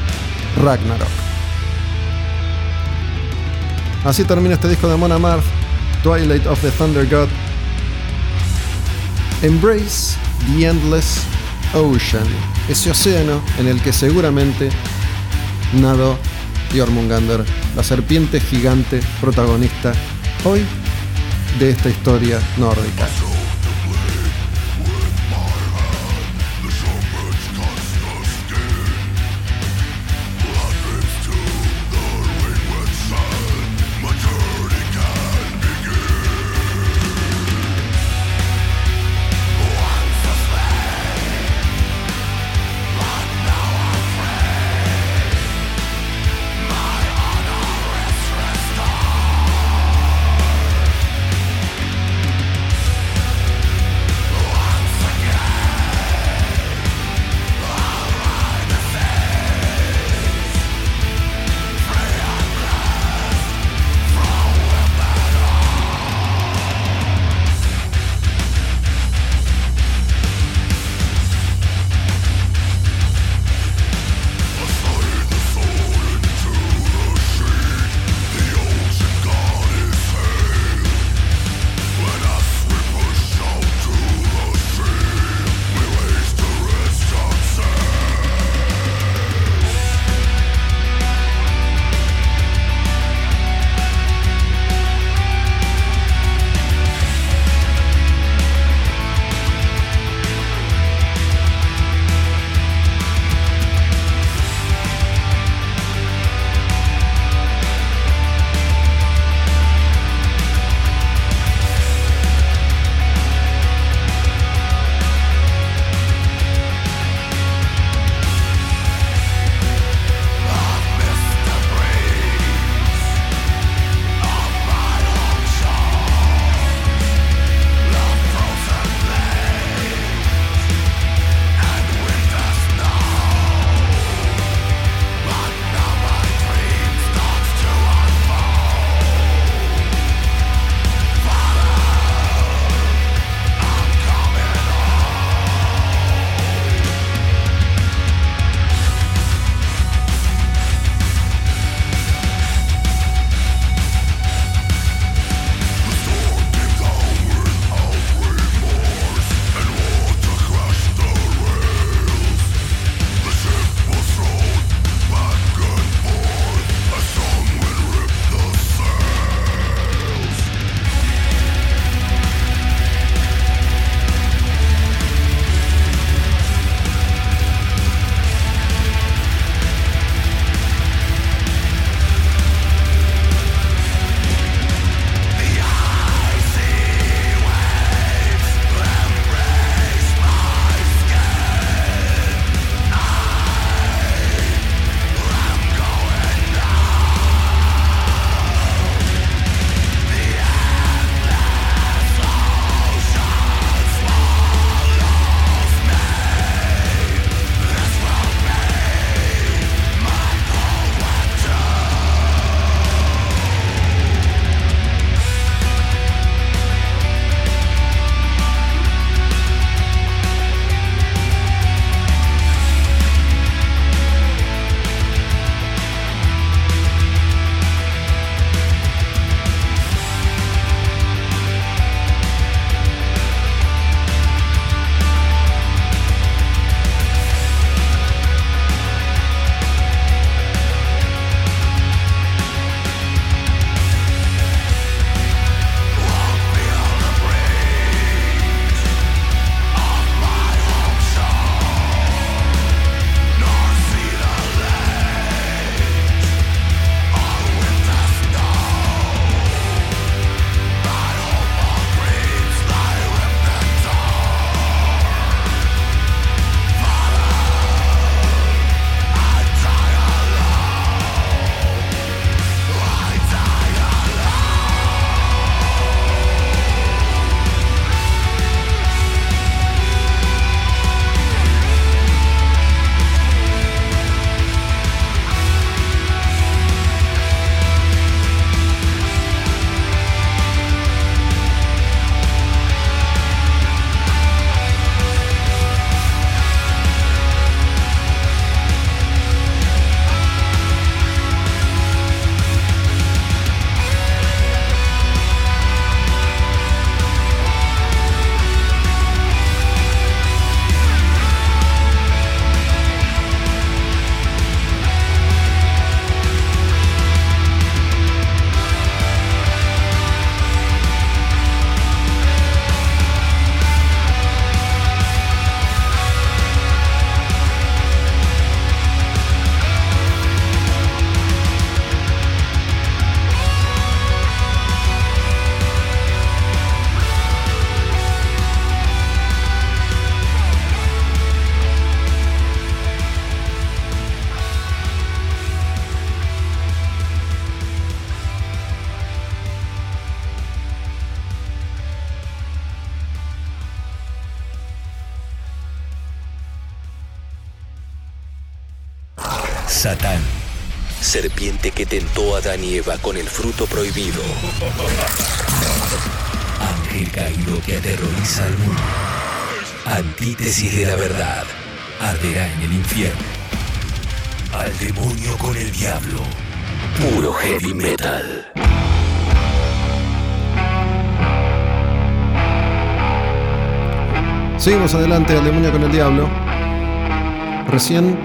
Ragnarok. Así termina este disco de Mona Amarth, Twilight of the Thunder God. Embrace the Endless Ocean, ese océano en el que seguramente nadó Jormungandr, la serpiente gigante protagonista hoy de esta historia nórdica. Adán y Eva con el fruto prohibido. Ángel caído que aterroriza al mundo. Antítesis de la verdad. Arderá en el infierno. Al demonio con el diablo. Puro heavy metal. Seguimos adelante al demonio con el diablo. Recién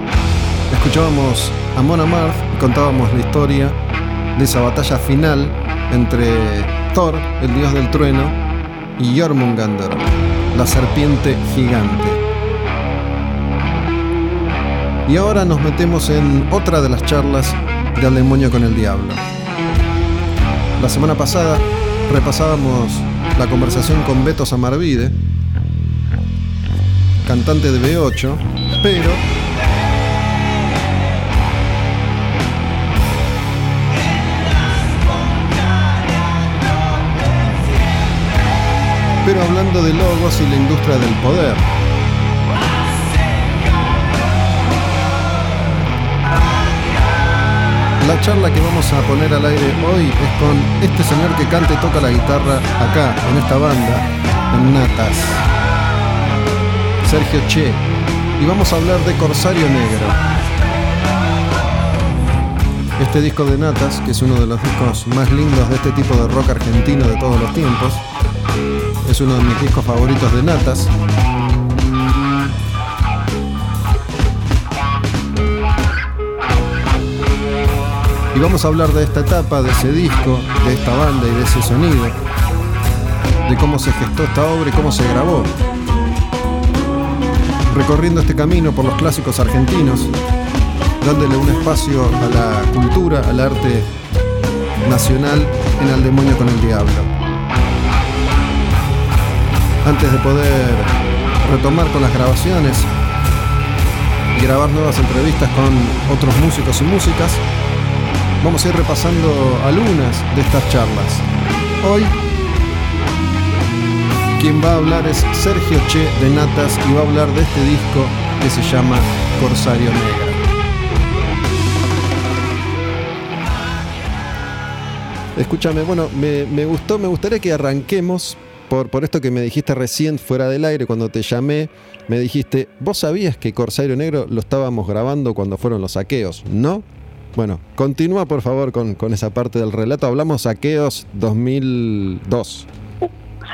escuchábamos a Mon Amarth y contábamos la historia de esa batalla final entre Thor, el dios del trueno, y Jormungandr, la serpiente gigante. Y ahora nos metemos en otra de las charlas del demonio con el diablo. La semana pasada repasábamos la conversación con Beto Samarvide, cantante de B8, pero pero hablando de logos y la industria del poder. La charla que vamos a poner al aire hoy es con este señor que canta y toca la guitarra acá, en esta banda, en Natas. Sergio Che. Y vamos a hablar de Corsario Negro. Este disco de Natas, que es uno de los discos más lindos de este tipo de rock argentino de todos los tiempos, es uno de mis discos favoritos de Natas. Y vamos a hablar de esta etapa, de ese disco, de esta banda y de ese sonido, de cómo se gestó esta obra y cómo se grabó recorriendo este camino por los clásicos argentinos, dándole un espacio a la cultura, al arte nacional en Al Demonio con el Diablo. Antes de poder retomar con las grabaciones y grabar nuevas entrevistas con otros músicos y músicas, vamos a ir repasando algunas de estas charlas. Hoy quien va a hablar es Sergio Che de Natas y va a hablar de este disco que se llama Corsario Negra. Escúchame, bueno, me, me gustó, me gustaría que arranquemos por, por esto que me dijiste recién fuera del aire cuando te llamé. Me dijiste, ¿vos sabías que Corsario Negro lo estábamos grabando cuando fueron los saqueos? ¿No? Bueno, continúa por favor con, con esa parte del relato. Hablamos saqueos 2002.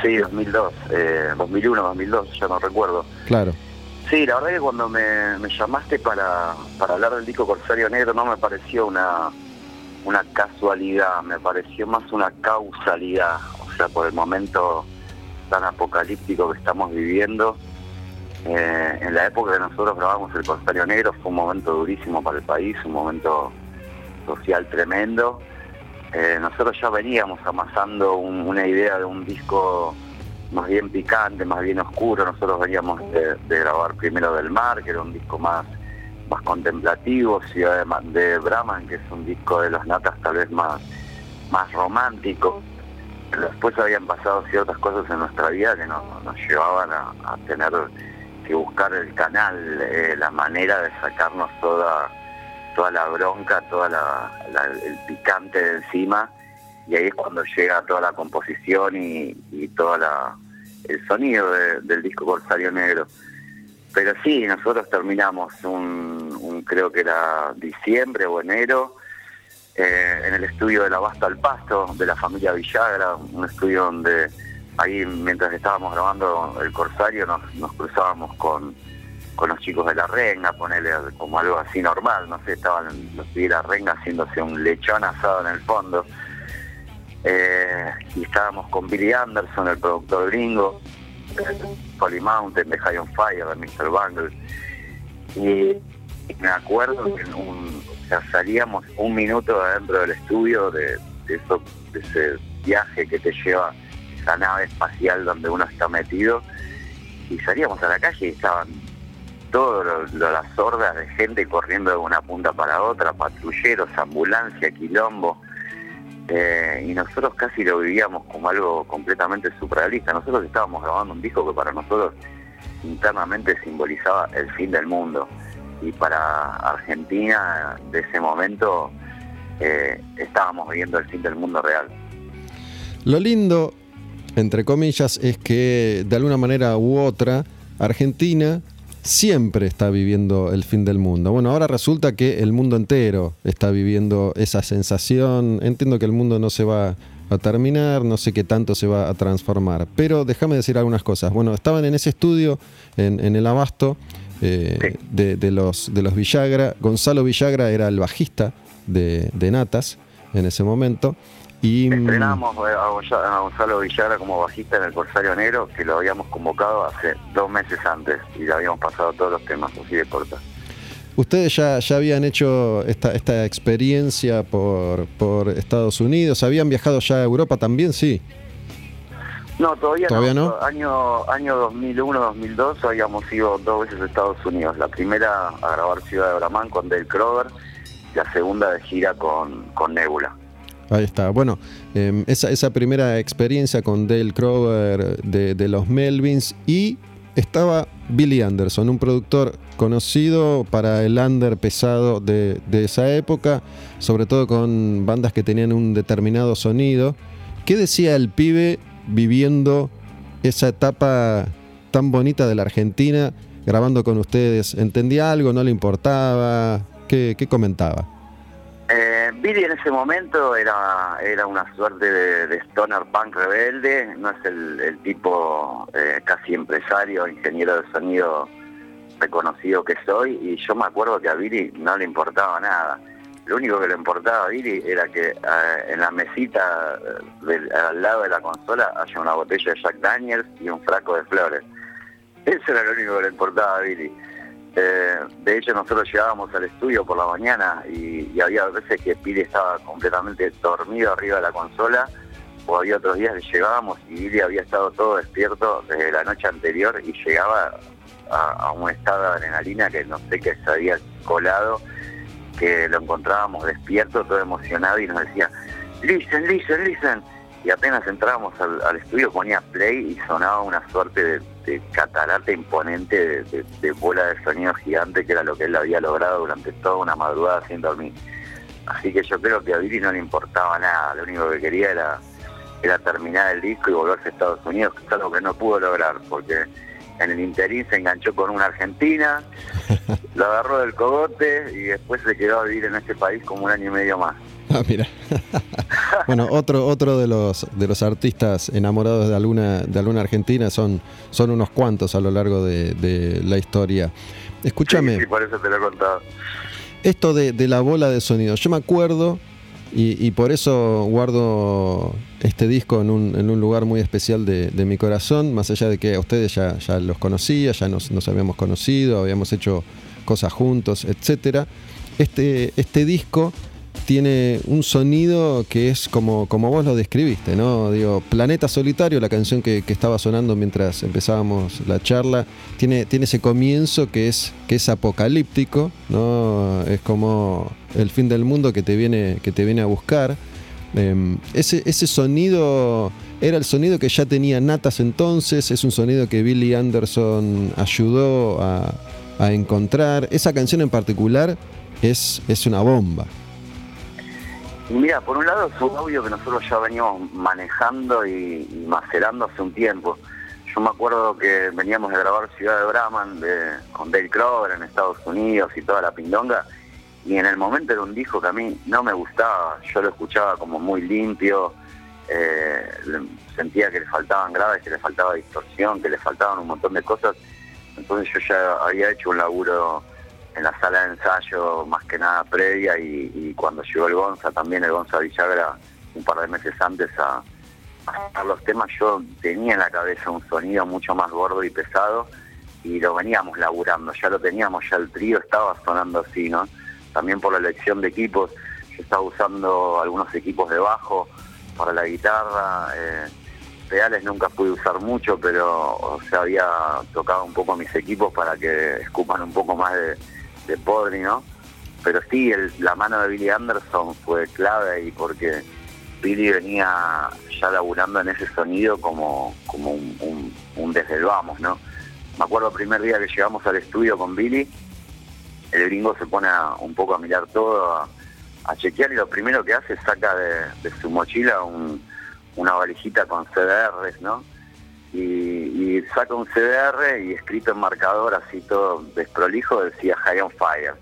Sí, 2002, eh, 2001, 2002, ya no recuerdo. Claro. Sí, la verdad que cuando me, me llamaste para, para hablar del disco Corsario Negro no me pareció una, una casualidad, me pareció más una causalidad, o sea, por el momento tan apocalíptico que estamos viviendo. Eh, en la época que nosotros grabamos el Corsario Negro fue un momento durísimo para el país, un momento social tremendo. Eh, nosotros ya veníamos amasando un- una idea de un disco más bien picante, más bien oscuro. Nosotros veníamos de, grabar Primero del Mar, que era un disco más, más contemplativo, Ciudad de, de Brahman, que es un disco de los natas tal vez más, más romántico. Después habían pasado ciertas cosas en nuestra vida que nos, llevaban a, tener que buscar el canal, eh, la manera de sacarnos toda toda la bronca, toda la, el picante de encima y ahí es cuando llega toda la composición y, y todo el sonido de- del disco Corsario Negro. Pero sí, nosotros terminamos un, un- creo que era diciembre o enero eh, en el estudio del Abasto al Pasto de la familia Villagra, un estudio donde ahí mientras estábamos grabando el Corsario nos, cruzábamos con, con los chicos de la renga, ponerle como algo así normal, no sé, estaban los de la renga haciéndose un lechón asado en el fondo. Eh, y estábamos con Billy Anderson, el productor gringo, Polly Mountain, de High on Fire, de Mr. Bungle. Y, me acuerdo que un, salíamos un minuto adentro del estudio de, de de ese viaje que te lleva esa nave espacial donde uno está metido y salíamos a la calle y estaban todas las hordas de gente corriendo de una punta para otra, patrulleros, ambulancia, quilombo. Eh, y nosotros casi lo vivíamos como algo completamente surrealista. Nosotros estábamos grabando un disco que para nosotros internamente simbolizaba el fin del mundo. Y para Argentina de ese momento eh, estábamos viviendo el fin del mundo real. Lo lindo, entre comillas, es que de alguna manera u otra, Argentina siempre está viviendo el fin del mundo. Bueno, ahora resulta que el mundo entero está viviendo esa sensación. Entiendo que el mundo no se va a terminar, no sé qué tanto se va a transformar, pero déjame decir algunas cosas. Bueno, estaban en ese estudio, en el Abasto, eh, de, de los, de los Villagra. Gonzalo Villagra era el bajista de, de Natas en ese momento. Y, mm, Estrenamos eh, a Gonza- a Gonzalo Villara como bajista en el Corsario Negro, que lo habíamos convocado hace dos meses antes y le habíamos pasado todos los temas, así de corta. Ustedes ya, ya habían hecho esta, esta experiencia por, por Estados Unidos, habían viajado ya a Europa también, sí. No, todavía, ¿Todavía no? Año, año 2001, 2002 habíamos ido dos veces a Estados Unidos. La primera a grabar Ciudad de Bramán con Dale Crover, la segunda de gira con, con Nebula. Ahí está. Bueno, eh, esa, esa primera experiencia con Dale Crover de, de los Melvins y estaba Billy Anderson, un productor conocido para el under pesado de, de esa época, sobre todo con bandas que tenían un determinado sonido. ¿Qué decía el pibe viviendo esa etapa tan bonita de la Argentina, grabando con ustedes? ¿Entendía algo? ¿No le importaba? ¿Qué, comentaba? Eh, Billy en ese momento era, era una suerte de, de stoner punk rebelde, no es el, el tipo eh, casi empresario, ingeniero de sonido reconocido que soy, y yo me acuerdo que a Billy no le importaba nada. Lo único que le importaba a Billy era que eh, en la mesita eh, al lado de la consola haya una botella de Jack Daniels y un frasco de flores. Eso era lo único que le importaba a Billy. Eh, de hecho, nosotros llegábamos al estudio por la mañana y, y había veces que Billy estaba completamente dormido arriba de la consola, o había otros días que llegábamos y Billy había estado todo despierto desde la noche anterior y llegaba a, a un estado de adrenalina que no sé qué se había colado, que lo encontrábamos despierto, todo emocionado y nos decía, listen, listen, listen. Y apenas entrábamos al, estudio ponía play y sonaba una suerte de, de catarata imponente de, de- de bola de sonido gigante que era lo que él había logrado durante toda una madrugada sin dormir. Así que yo creo que a Billy no le importaba nada, lo único que quería era, era terminar el disco y volverse a Estados Unidos, que es algo que no pudo lograr, porque en el interín se enganchó con una argentina, <laughs> lo agarró del cogote y después se quedó a vivir en este país como un año y medio más. Ah, mira. <laughs> bueno, otro, otro de los de los artistas enamorados de alguna, de alguna argentina son, son unos cuantos a lo largo de, de la historia. Escúchame, Sí, sí, por eso te lo he contado. esto de, de la bola de sonido, yo me acuerdo, y, por eso guardo este disco en un, en un lugar muy especial de, mi corazón, más allá de que a ustedes ya, ya los conocía, ya nos, nos habíamos conocido, habíamos hecho cosas juntos, etcétera. Este, este disco tiene un sonido que es como, como vos lo describiste, ¿no? Digo, Planeta Solitario, la canción que, que estaba sonando mientras empezábamos la charla, tiene, tiene ese comienzo que es, que es apocalíptico, ¿no? Es como el fin del mundo que te viene, que te viene a buscar. Em, ese, ese sonido era el sonido que ya tenía Natas entonces, es un sonido que Billy Anderson ayudó a, a encontrar. Esa canción en particular es, es una bomba. Mira, por un lado es un audio que nosotros ya veníamos manejando y, y macerando hace un tiempo. Yo me acuerdo que veníamos de grabar Ciudad de Brahman de- con Dale Crover en Estados Unidos y toda la pindonga, y en el momento era un disco que a mí no me gustaba. Yo lo escuchaba como muy limpio, eh, sentía que le faltaban graves, que le faltaba distorsión, que le faltaban un montón de cosas. Entonces yo ya había hecho un laburo en la sala de ensayo más que nada previa y, cuando llegó el Gonza también, el Gonza Villagra, un par de meses antes a, a los temas, yo tenía en la cabeza un sonido mucho más gordo y pesado y lo veníamos laburando, ya lo teníamos, ya el trío estaba sonando así, ¿no? También por la elección de equipos, yo estaba usando algunos equipos de bajo para la guitarra, eh, nunca pude usar mucho, pero o sea, había tocado un poco mis equipos para que escupan un poco más de, de podri, ¿no? Pero sí, la mano de Billy Anderson fue clave y porque Billy venía ya laburando en ese sonido como, como un, un- un desde el vamos, ¿no? Me acuerdo el primer día que llegamos al estudio con Billy, el gringo se pone a- un poco a mirar todo, a, a chequear y lo primero que hace es saca de, de su mochila un- una valijita con CDRs, ¿no? Y, y saca un CDR y escrito en marcador así todo desprolijo decía High on Fire.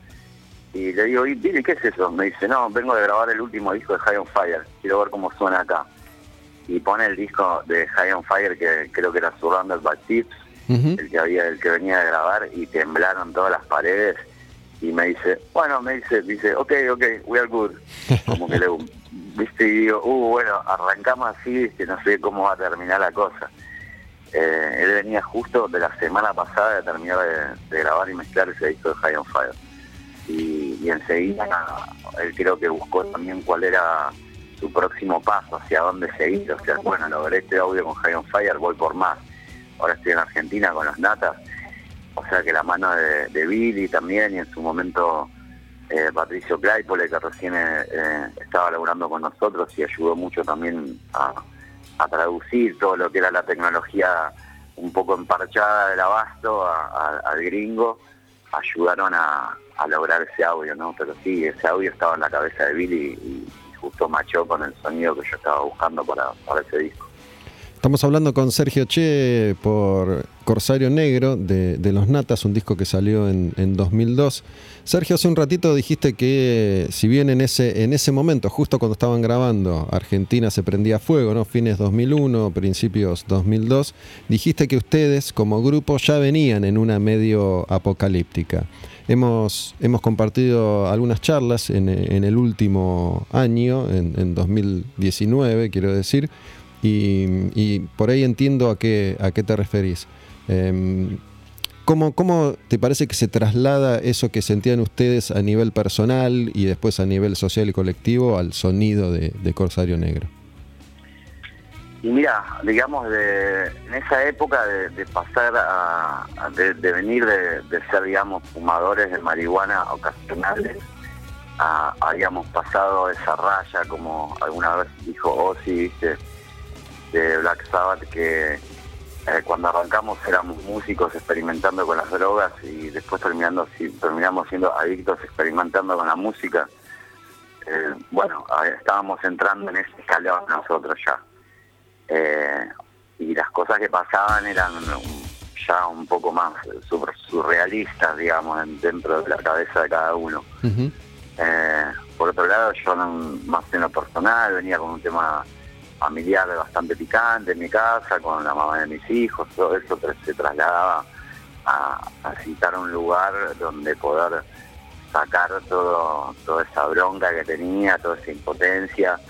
Y le digo, ¿y Billy, qué es eso? Me dice, no, vengo de grabar el último disco de High on Fire, quiero ver cómo suena acá. Y pone el disco de High on Fire que creo que era Surrounded by Tips, el que había, el que venía de grabar y temblaron todas las paredes y me dice, bueno, me dice, dice, ok, ok, we are good. Como que le, viste, y digo, uh, bueno, arrancamos así, viste, no sé cómo va a terminar la cosa. Eh, él venía justo de la semana pasada de terminar de, de grabar y mezclar ese disco de High on Fire. Y, y enseguida él creo que buscó también cuál era su próximo paso, hacia dónde seguir. O sea, bueno, logré este audio con High on Fire, voy por más. Ahora estoy en Argentina con los Natas. O sea que la mano de, Billy también y en su momento eh, Patricio Claypole, que recién eh, eh, estaba laburando con nosotros y ayudó mucho también a, traducir todo lo que era la tecnología un poco emparchada del abasto al gringo, ayudaron a, lograr ese audio, ¿no? Pero sí, ese audio estaba en la cabeza de Billy y, y justo machó con el sonido que yo estaba buscando para, para ese disco. Estamos hablando con Sergio Che por Corsario Negro de, Los Natas, un disco que salió en, en 2002. Sergio, hace un ratito dijiste que si bien en ese, en ese momento, justo cuando estaban grabando, Argentina se prendía fuego, ¿no? Fines 2001, principios 2002, dijiste que ustedes como grupo ya venían en una medio apocalíptica. Hemos, hemos compartido algunas charlas en, en el último año, en 2019, quiero decir, y, y por ahí entiendo a qué, a qué te referís. Em, ¿cómo, ¿Cómo te parece que se traslada eso que sentían ustedes a nivel personal y después a nivel social y colectivo al sonido de, Corsario Negro? Y mira, digamos, de, en esa época de, pasar a, a- de, venir de, ser, digamos, fumadores de marihuana ocasionales, a- habíamos pasado esa raya, como alguna vez dijo Ozzy, ¿viste? De Black Sabbath, que eh, cuando arrancamos éramos músicos experimentando con las drogas y después terminando, si- terminamos siendo adictos experimentando con la música. Eh, bueno, estábamos entrando en ese escalón nosotros ya. Eh, y las cosas que pasaban eran ya un poco más sur- surrealistas, digamos, en- dentro de la cabeza de cada uno. Eh, por otro lado, yo más en lo personal venía con un tema familiar bastante picante en mi casa, con la mamá de mis hijos, todo eso se trasladaba a, a citar un lugar donde poder sacar todo, toda esa bronca que tenía, toda esa impotencia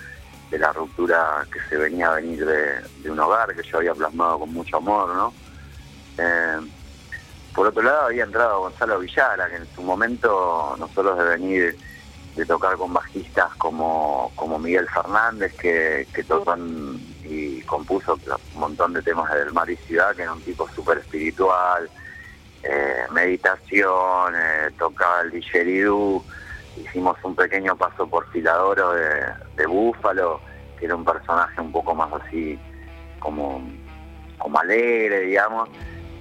de la ruptura que se venía a venir de, de un hogar que yo había plasmado con mucho amor, ¿no? Eh, por otro lado había entrado Gonzalo Villara, que en su momento nosotros de venir de tocar con bajistas como, como Miguel Fernández, que, que tocó y compuso un montón de temas de Del Mar y Ciudad, que era un tipo súper espiritual, eh, meditación, tocaba el didgeridoo, hicimos un pequeño paso por Filadoro de, de Búfalo, que era un personaje un poco más así como, como alegre, digamos.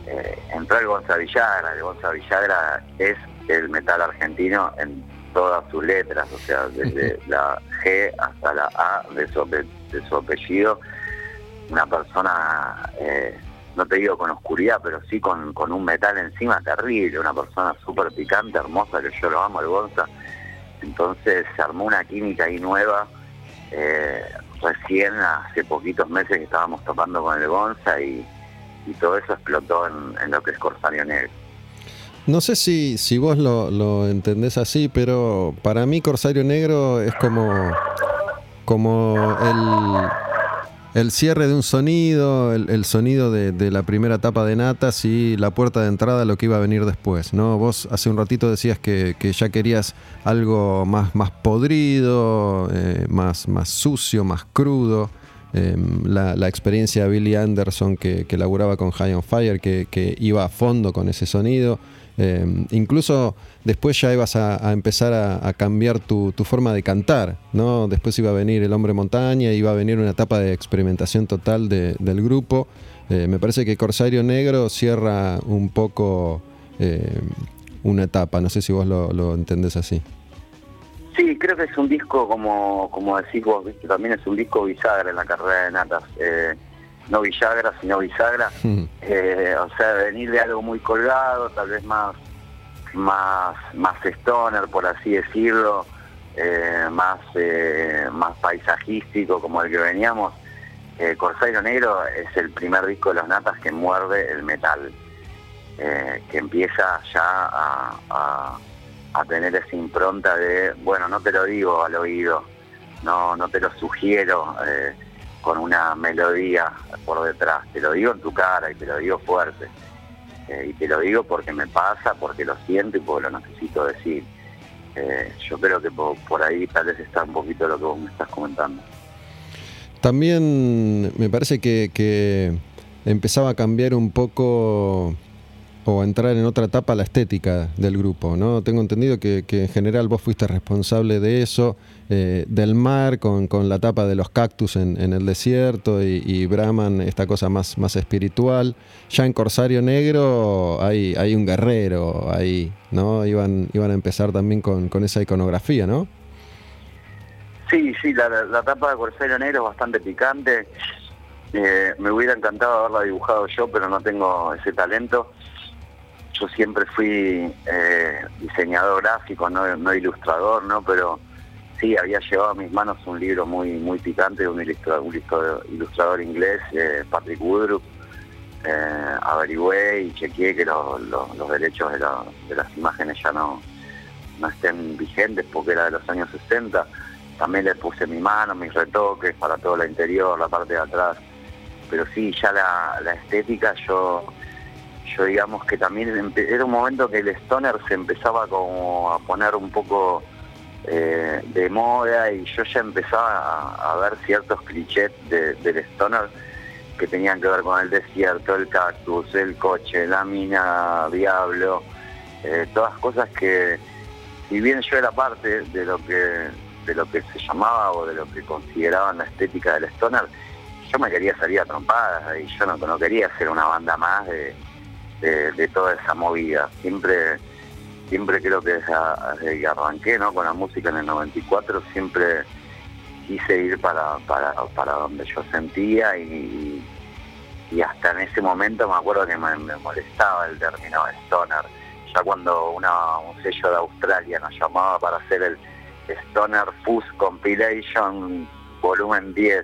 Eh, entró el Gonza Villagra, el Gonza Villagra es el metal argentino en todas sus letras, o sea, desde <laughs> la G hasta la A de su, ape- de su apellido, una persona, eh, no te digo con oscuridad, pero sí con, con un metal encima terrible, una persona súper picante, hermosa, que yo lo amo, el Gonza. Entonces se armó una química ahí nueva. eh, recién hace poquitos meses que estábamos tocando con el Gonza y, y todo eso explotó en, en lo que es Corsario Negro. No sé si, si vos lo, lo entendés así, pero para mí Corsario Negro es como, como el, el cierre de un sonido, el, sonido de, de la primera etapa de Natas y la puerta de entrada lo que iba a venir después. ¿no? Vos hace un ratito decías que, que ya querías algo más, más podrido, eh, más, más sucio, más crudo. Eh, la, la experiencia de Billy Anderson que, que laburaba con High on Fire, que, que iba a fondo con ese sonido. Eh, incluso después ya ibas a, empezar a, cambiar tu, forma de cantar, ¿no? Después iba a venir el hombre montaña, iba a venir una etapa de experimentación total de- del grupo. Eh, me parece que Corsario Negro cierra un poco eh, una etapa. No sé si vos lo, entendés así. Sí, creo que es un disco, como, como decís vos, ¿viste? también es un disco bisagra en la carrera de Natas. No Villagra, sino bisagra. <laughs> Eh, o sea, venir de algo muy colgado, tal vez más, más, más stoner, por así decirlo, eh, más, eh, más paisajístico como el que veníamos. Corsairo Negro es el primer disco de los Natas que muerde el metal, que empieza ya a, a- a tener esa impronta de, bueno, no te lo digo al oído, no, no te lo sugiero eh, con una melodía por detrás, te lo digo en tu cara y te lo digo fuerte. Eh, y te lo digo porque me pasa, porque lo siento y porque lo necesito decir. Eh, yo creo que por, ahí tal vez está un poquito lo que vos me estás comentando. También me parece que empezaba a cambiar un poco o entrar en otra etapa la estética del grupo, ¿no? Tengo entendido que, en general vos fuiste responsable de eso, eh, del mar con, con la etapa de los cactus en, en el desierto y, y Brahman esta cosa más, más espiritual. Ya en Corsario Negro hay, hay un guerrero ahí, ¿no? Iban, iban a empezar también con, con esa iconografía, ¿no? Sí, sí, la, la tapa de Corsario Negro es bastante picante. Eh, me hubiera encantado haberla dibujado yo, pero no tengo ese talento. Yo siempre fui eh, diseñador gráfico, no, ilustrador, ¿no? Pero sí, había llevado a mis manos un libro muy muy picante de un ilustrador, inglés, eh, Patrick Woodruff. Eh, averigüé y chequeé que lo- lo- los derechos de, la- de las imágenes ya no, no estén vigentes porque era de los años 60. También le puse mi mano, mis retoques para todo lo interior, la parte de atrás. Pero sí, ya la estética, yo, yo digamos que también era un momento que el stoner se empezaba como a poner un poco eh, de moda y yo ya empezaba a, ver ciertos clichés de- del stoner que tenían que ver con el desierto, el cactus, el coche, la mina, diablo, eh, todas cosas que si bien yo era parte de lo que de lo que se llamaba o de lo que consideraban la estética del stoner, yo me quería salir a trompadas y yo no, no quería ser una banda más de, de- de toda esa movida. Siempre siempre creo que desde, desde que arranqué ¿no? con la música en el 94, siempre quise ir para, para, para donde yo sentía y, y hasta en ese momento me acuerdo que me, me molestaba el término stoner. Ya cuando una, un sello de Australia nos llamaba para hacer el Stoner Fuzz Compilation volumen 10,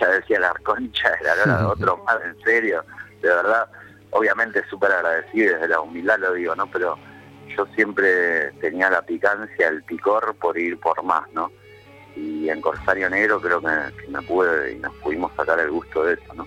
ya decía la concha de la lora, <laughs> otro más, en serio, de verdad, obviamente súper agradecido desde la humildad lo digo, ¿no? Pero yo siempre tenía la picancia, el picor por ir por más, ¿no? Y en Corsario Negro creo que, me pude y nos pudimos sacar el gusto de eso, ¿no?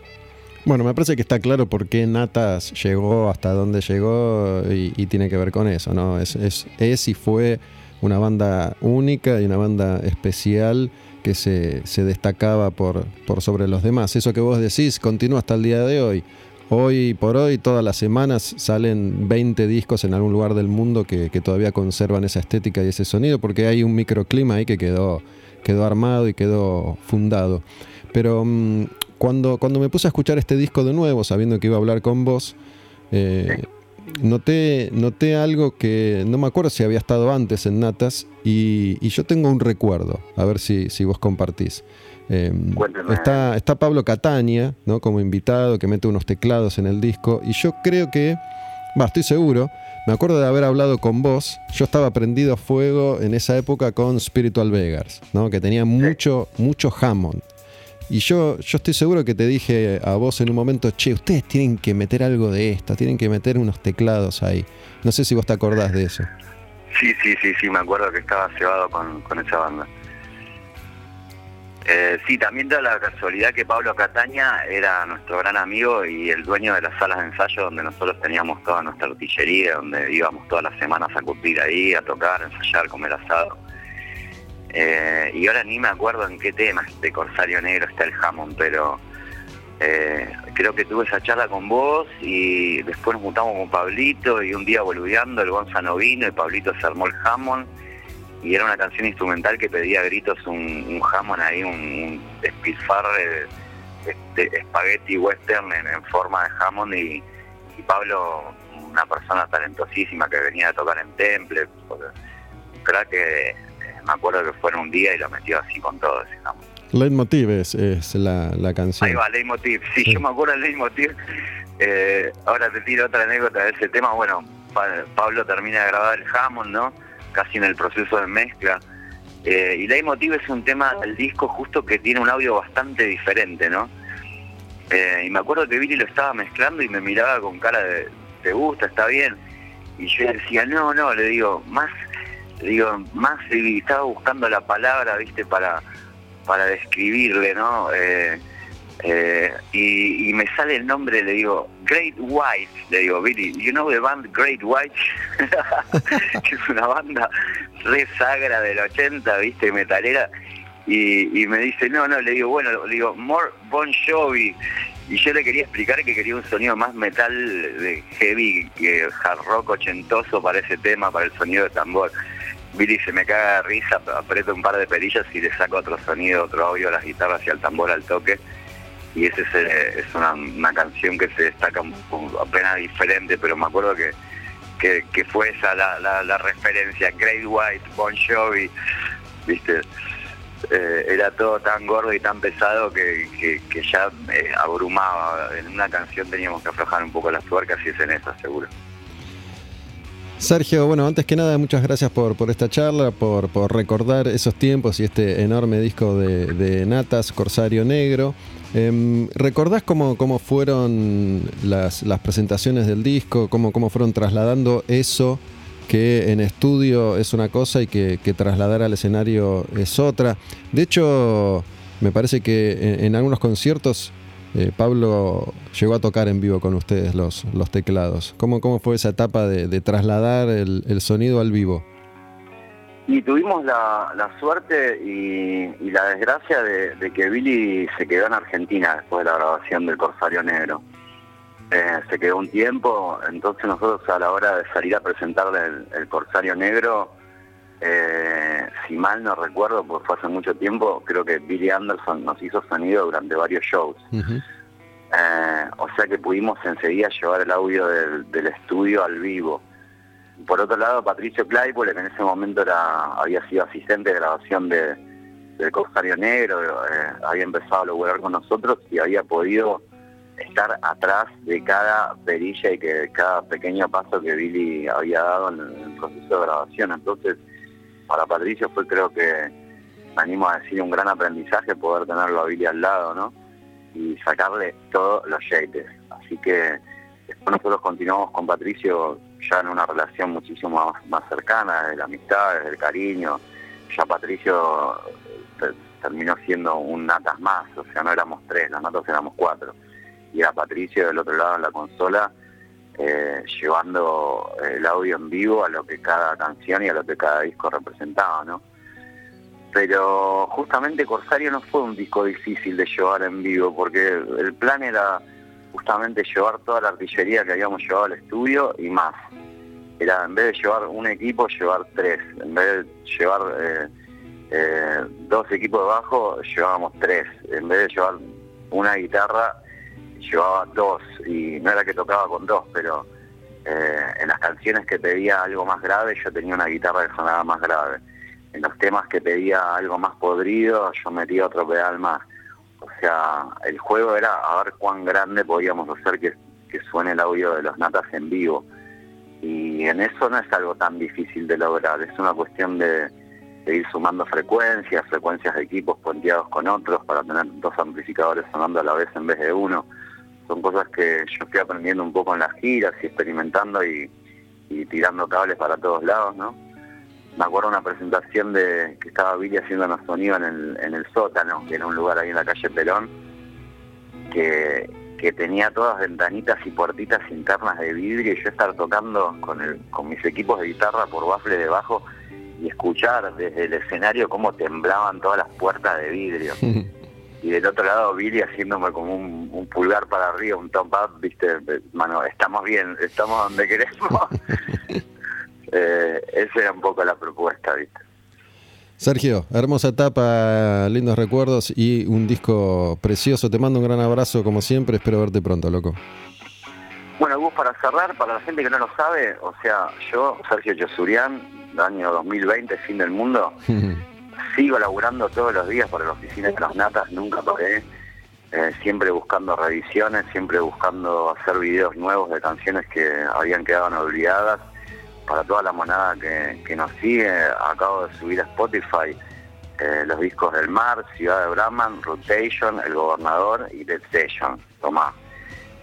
Bueno, me parece que está claro por qué Natas llegó hasta donde llegó y, y tiene que ver con eso, ¿no? Es, es, es y fue una banda única y una banda especial que se, se destacaba por, por sobre los demás. Eso que vos decís continúa hasta el día de hoy. Hoy por hoy, todas las semanas salen 20 discos en algún lugar del mundo que, todavía conservan esa estética y ese sonido, porque hay un microclima ahí que quedó, quedó armado y quedó fundado. Pero mm, cuando, cuando me puse a escuchar este disco de nuevo, sabiendo que iba a hablar con vos, eh, noté, noté algo que no me acuerdo si había estado antes en Natas y, y yo tengo un recuerdo, a ver si, si vos compartís. Eh, Cuéntame. está, está Pablo Cataña, ¿no? Como invitado, que mete unos teclados en el disco. Y yo creo que, va, estoy seguro, me acuerdo de haber hablado con vos. Yo estaba prendido a fuego en esa época con Spiritual Beggars, ¿no? Que tenía mucho, mucho Hammond. Y yo, yo estoy seguro que te dije a vos en un momento, che, ustedes tienen que meter algo de esto, tienen que meter unos teclados ahí. No sé si vos te acordás de eso. Sí, sí, sí, sí, me acuerdo que estaba cebado con, con esa banda. Eh, sí, también da la casualidad que Pablo Cataña era nuestro gran amigo y el dueño de las salas de ensayo donde nosotros teníamos toda nuestra artillería, donde íbamos todas las semanas a curtir ahí, a tocar, a ensayar, comer asado. Eh, y ahora ni me acuerdo en qué tema de Corsario Negro está el Hammond, pero eh, creo que tuve esa charla con vos y después nos juntamos con Pablito y un día boludeando el Gonzalo vino y Pablito se armó el Hammond y era una canción instrumental que pedía gritos un, un Hammond ahí, un, un despilfarre este, espagueti western en, en forma de Hammond y, y Pablo una persona talentosísima que venía a tocar en Temple, crack que eh, me acuerdo que fue en un día y lo metió así con todo, digamos. Leitmotiv es, es la, la canción. Ahí va, Leitmotiv. Sí, Sí. yo me acuerdo del Leitmotiv. Eh, ahora te tiro otra anécdota de ese tema. Bueno, Pa- Pablo termina de grabar el Hammond, ¿no? Casi en el proceso de mezcla. Eh, y Leitmotiv es un tema del disco justo que tiene un audio bastante diferente, ¿no? Eh, y me acuerdo que Billy lo estaba mezclando y me miraba con cara de, ¿te gusta? ¿Está bien? Y yo decía, no, no, le digo, más, le digo, más, y estaba buscando la palabra, viste, para, para describirle, ¿no? Eh, eh, y, y me sale el nombre, le digo, Great White, le digo, Billy, you know the band Great White, <laughs> que es una banda re sagra del 80, viste, metalera, y, me dice, no, no, le digo, bueno, le digo, more Bon Jovi, y yo le quería explicar que quería un sonido más metal de heavy, que hard rock ochentoso para ese tema, para el sonido de tambor. Billy se me caga de risa, aprieto un par de perillas y le saco otro sonido, otro audio a las guitarras y al tambor al toque. Y ese es, eh, una, canción que se destaca apenas diferente, pero me acuerdo que, que, fue esa la, la, la referencia, Great White, Bon Jovi, viste, Eh, era todo tan gordo y tan pesado que, que, ya abrumaba. En una canción teníamos que aflojar un poco las tuercas y es en esa, seguro. Sergio, bueno, antes que nada, muchas gracias por, por esta charla, por, por recordar esos tiempos y este enorme disco de Natas, Corsario Negro. Em, ¿Recordás cómo, cómo fueron las, presentaciones del disco? Cómo, ¿Cómo fueron trasladando eso que en estudio es una cosa y que, trasladar al escenario es otra? De hecho, me parece que en, algunos conciertos eh, Pablo llegó a tocar en vivo con ustedes los, teclados. ¿Cómo, ¿Cómo fue esa etapa de, trasladar el sonido al vivo? Y tuvimos la, la suerte y, y la desgracia de, de que Billy se quedó en Argentina después de la grabación del Corsario Negro. Eh, se quedó un tiempo, entonces nosotros a la hora de salir a presentarle el, el Corsario Negro, eh, si mal no recuerdo, porque fue hace mucho tiempo, creo que Billy Anderson nos hizo sonido durante varios shows. Eh, o sea que pudimos enseguida llevar el audio del, del estudio al vivo. Por otro lado, Patricio Claypool, que en ese momento era, había sido asistente de grabación de, del Corsario Negro, eh, había empezado a lograr con nosotros y había podido estar atrás de cada perilla y que cada pequeño paso que Billy había dado en el proceso de grabación. Entonces, para Patricio fue creo que, me animo a decir, un gran aprendizaje poder tenerlo a Billy al lado, ¿no? y sacarle todos los yates. Así que después nosotros continuamos con Patricio ya en una relación muchísimo más, más cercana, desde la amistad, desde el cariño. Ya Patricio eh, terminó siendo un natas más, o sea, no éramos tres, los natas éramos cuatro. Y era Patricio del otro lado en la consola, eh, llevando el audio en vivo a lo que cada canción y a lo que cada disco representaba, ¿no? pero justamente Corsario no fue un disco difícil de llevar en vivo, porque el plan era justamente llevar toda la artillería que habíamos llevado al estudio y más. Era en vez de llevar un equipo, llevar tres. En vez de llevar eh, eh, dos equipos de bajo, llevábamos tres. En vez de llevar una guitarra, llevaba dos. Y no era que tocaba con dos, pero eh, en las canciones que pedía algo más grave, yo tenía una guitarra que sonaba más grave en los temas que pedía algo más podrido, yo metía otro pedal más. O sea, el juego era a ver cuán grande podíamos hacer que, suene el audio de los natas en vivo. Y en eso no es algo tan difícil de lograr, es una cuestión de, ir sumando frecuencias, frecuencias de equipos puenteados con otros para tener dos amplificadores sonando a la vez en vez de uno. Son cosas que yo estoy aprendiendo un poco en las giras y experimentando y, y tirando cables para todos lados, ¿no? Me acuerdo una presentación de que estaba Billy haciendo una sonido en el, en el sótano, que era un lugar ahí en la calle Pelón, que, que tenía todas ventanitas y puertitas internas de vidrio y yo estar tocando con, el, con mis equipos de guitarra por bafle debajo y escuchar desde el escenario cómo temblaban todas las puertas de vidrio. <laughs> y del otro lado Billy haciéndome como un, un pulgar para arriba, un top up, viste, mano, estamos bien, estamos donde queremos. <laughs> Eh, esa era un poco la propuesta, ¿viste? Sergio, hermosa etapa, lindos recuerdos y un disco precioso. Te mando un gran abrazo como siempre. Espero verte pronto, loco. Bueno, Gus, para cerrar, para la gente que no lo sabe, o sea, yo, Sergio Chosurian, año 2020, fin del mundo, <laughs> sigo laburando todos los días para la oficina de las natas, nunca paré, eh, siempre buscando revisiones, siempre buscando hacer videos nuevos de canciones que habían quedado olvidadas. Para toda la monada que, nos sigue, acabo de subir a Spotify eh, los discos del Mar, Ciudad de Brahman, Rotation, El Gobernador y Dead Station, Tomás.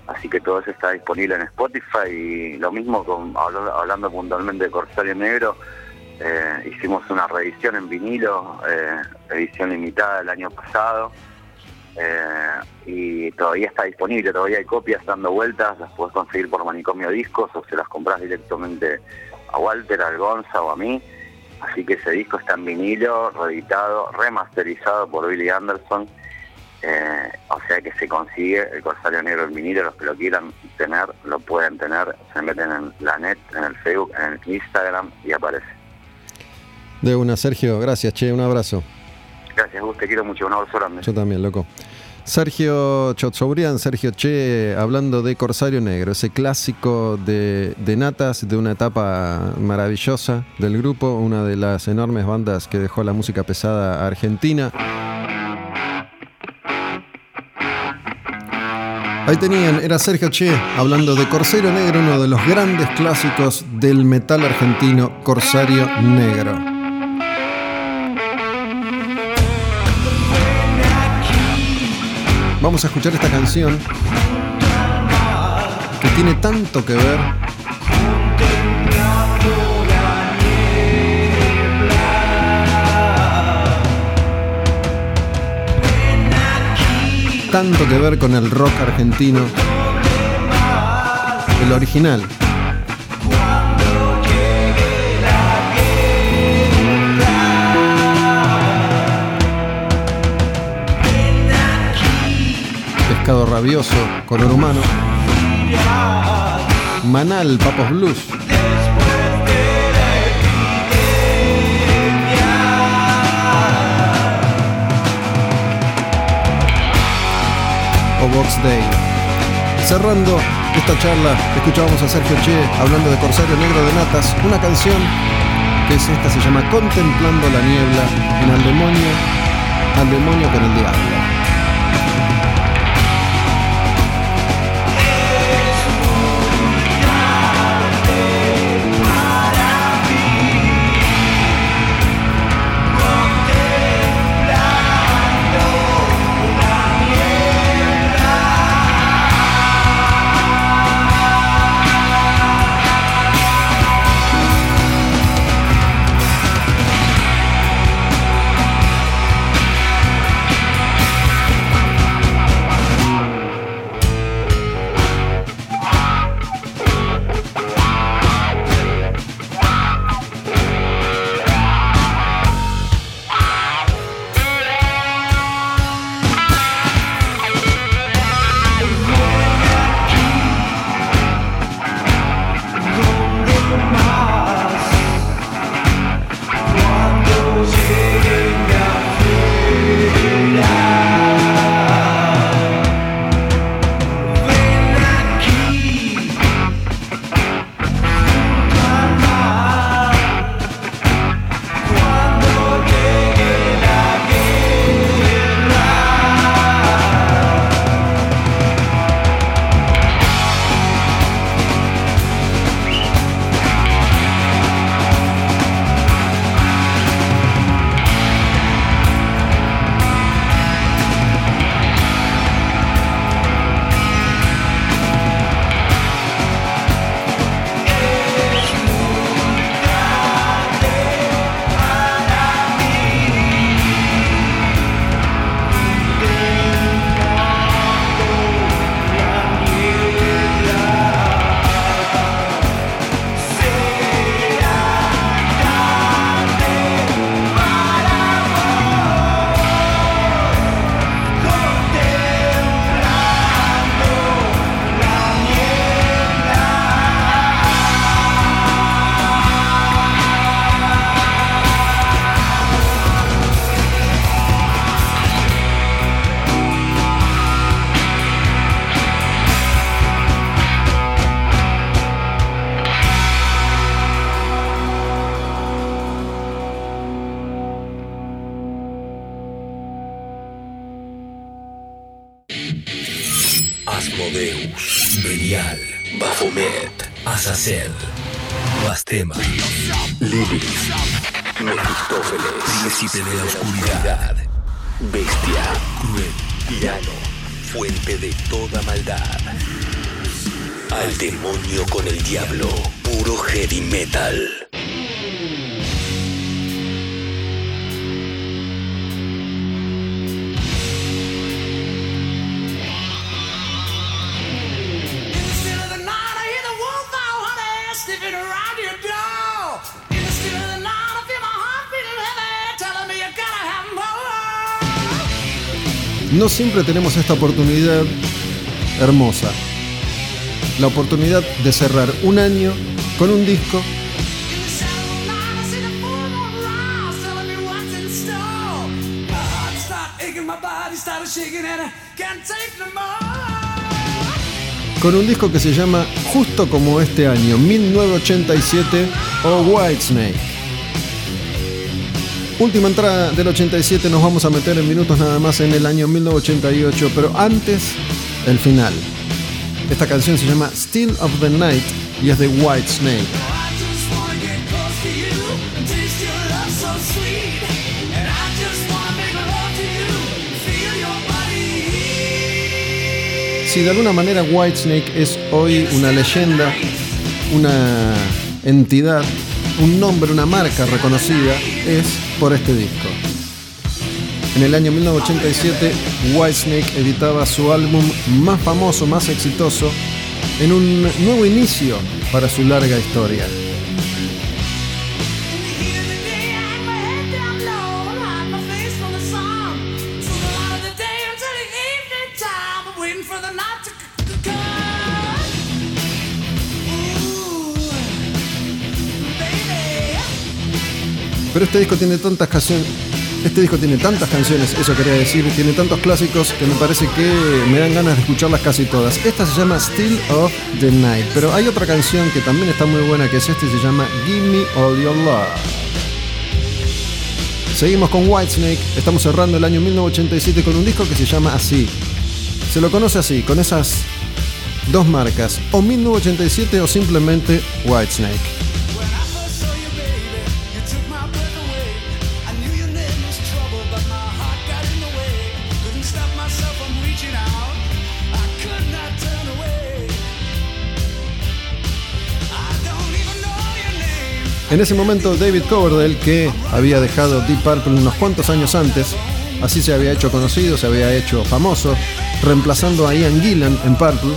Así que todo eso está disponible en Spotify y lo mismo con hablando puntualmente de Corsario Negro, eh, hicimos una reedición en vinilo, eh, edición limitada del año pasado eh, y todavía está disponible, todavía hay copias dando vueltas, las puedes conseguir por Manicomio Discos o se las compras directamente a Walter, al Gonza o a mí. Así que ese disco está en vinilo, reeditado, remasterizado por Billy Anderson. Eh, o sea que se consigue el Corsario Negro en vinilo, los que lo quieran tener, lo pueden tener, se meten en la net, en el Facebook, en el Instagram y aparece. De una, Sergio, gracias, che, un abrazo. Gracias, Gus, te quiero mucho, un abrazo grande. Yo también, loco. Sergio Chotsobrian, Sergio Che, hablando de Corsario Negro, ese clásico de, de Natas, de una etapa maravillosa del grupo, una de las enormes bandas que dejó la música pesada argentina. Ahí tenían, era Sergio Che hablando de Corsario Negro, uno de los grandes clásicos del metal argentino, Corsario Negro. Vamos a escuchar esta canción que tiene tanto que ver tanto que ver con el rock argentino el original Pescado Rabioso, Color Humano, Manal, Papos Blues, o Box Day. Cerrando esta charla, escuchábamos a Sergio Che hablando de Corsario Negro de Natas, una canción que es esta, se llama Contemplando la Niebla en Al Demonio, Al Demonio con el Diablo. De la Oscuridad, Bestia, Cruel, Tirano, Fuente de toda maldad. Al demonio con el diablo, puro heavy metal. No siempre tenemos esta oportunidad hermosa. La oportunidad de cerrar un año con un disco con un disco que se llama justo como este año, 1987 o Whitesnake. Última entrada del 87, nos vamos a meter en minutos nada más en el año 1988, pero antes, el final. Esta canción se llama Still of the Night y es de your body. Si de alguna manera Whitesnake es hoy una leyenda, una entidad, un nombre, una marca reconocida, es por este disco. En el año 1987, Whitesnake editaba su álbum más famoso, más exitoso, en un nuevo inicio para su larga historia. Pero este disco tiene tantas canciones. Este disco tiene tantas canciones, eso quería decir, tiene tantos clásicos que me parece que me dan ganas de escucharlas casi todas. Esta se llama Still of the Night, pero hay otra canción que también está muy buena que es esta y se llama Give Me All Your Love. Seguimos con Whitesnake, estamos cerrando el año 1987 con un disco que se llama así. Se lo conoce así, con esas dos marcas, o 1987 o simplemente Whitesnake. En ese momento David Coverdale, que había dejado Deep Purple unos cuantos años antes, así se había hecho conocido, se había hecho famoso, reemplazando a Ian Gillan en Purple,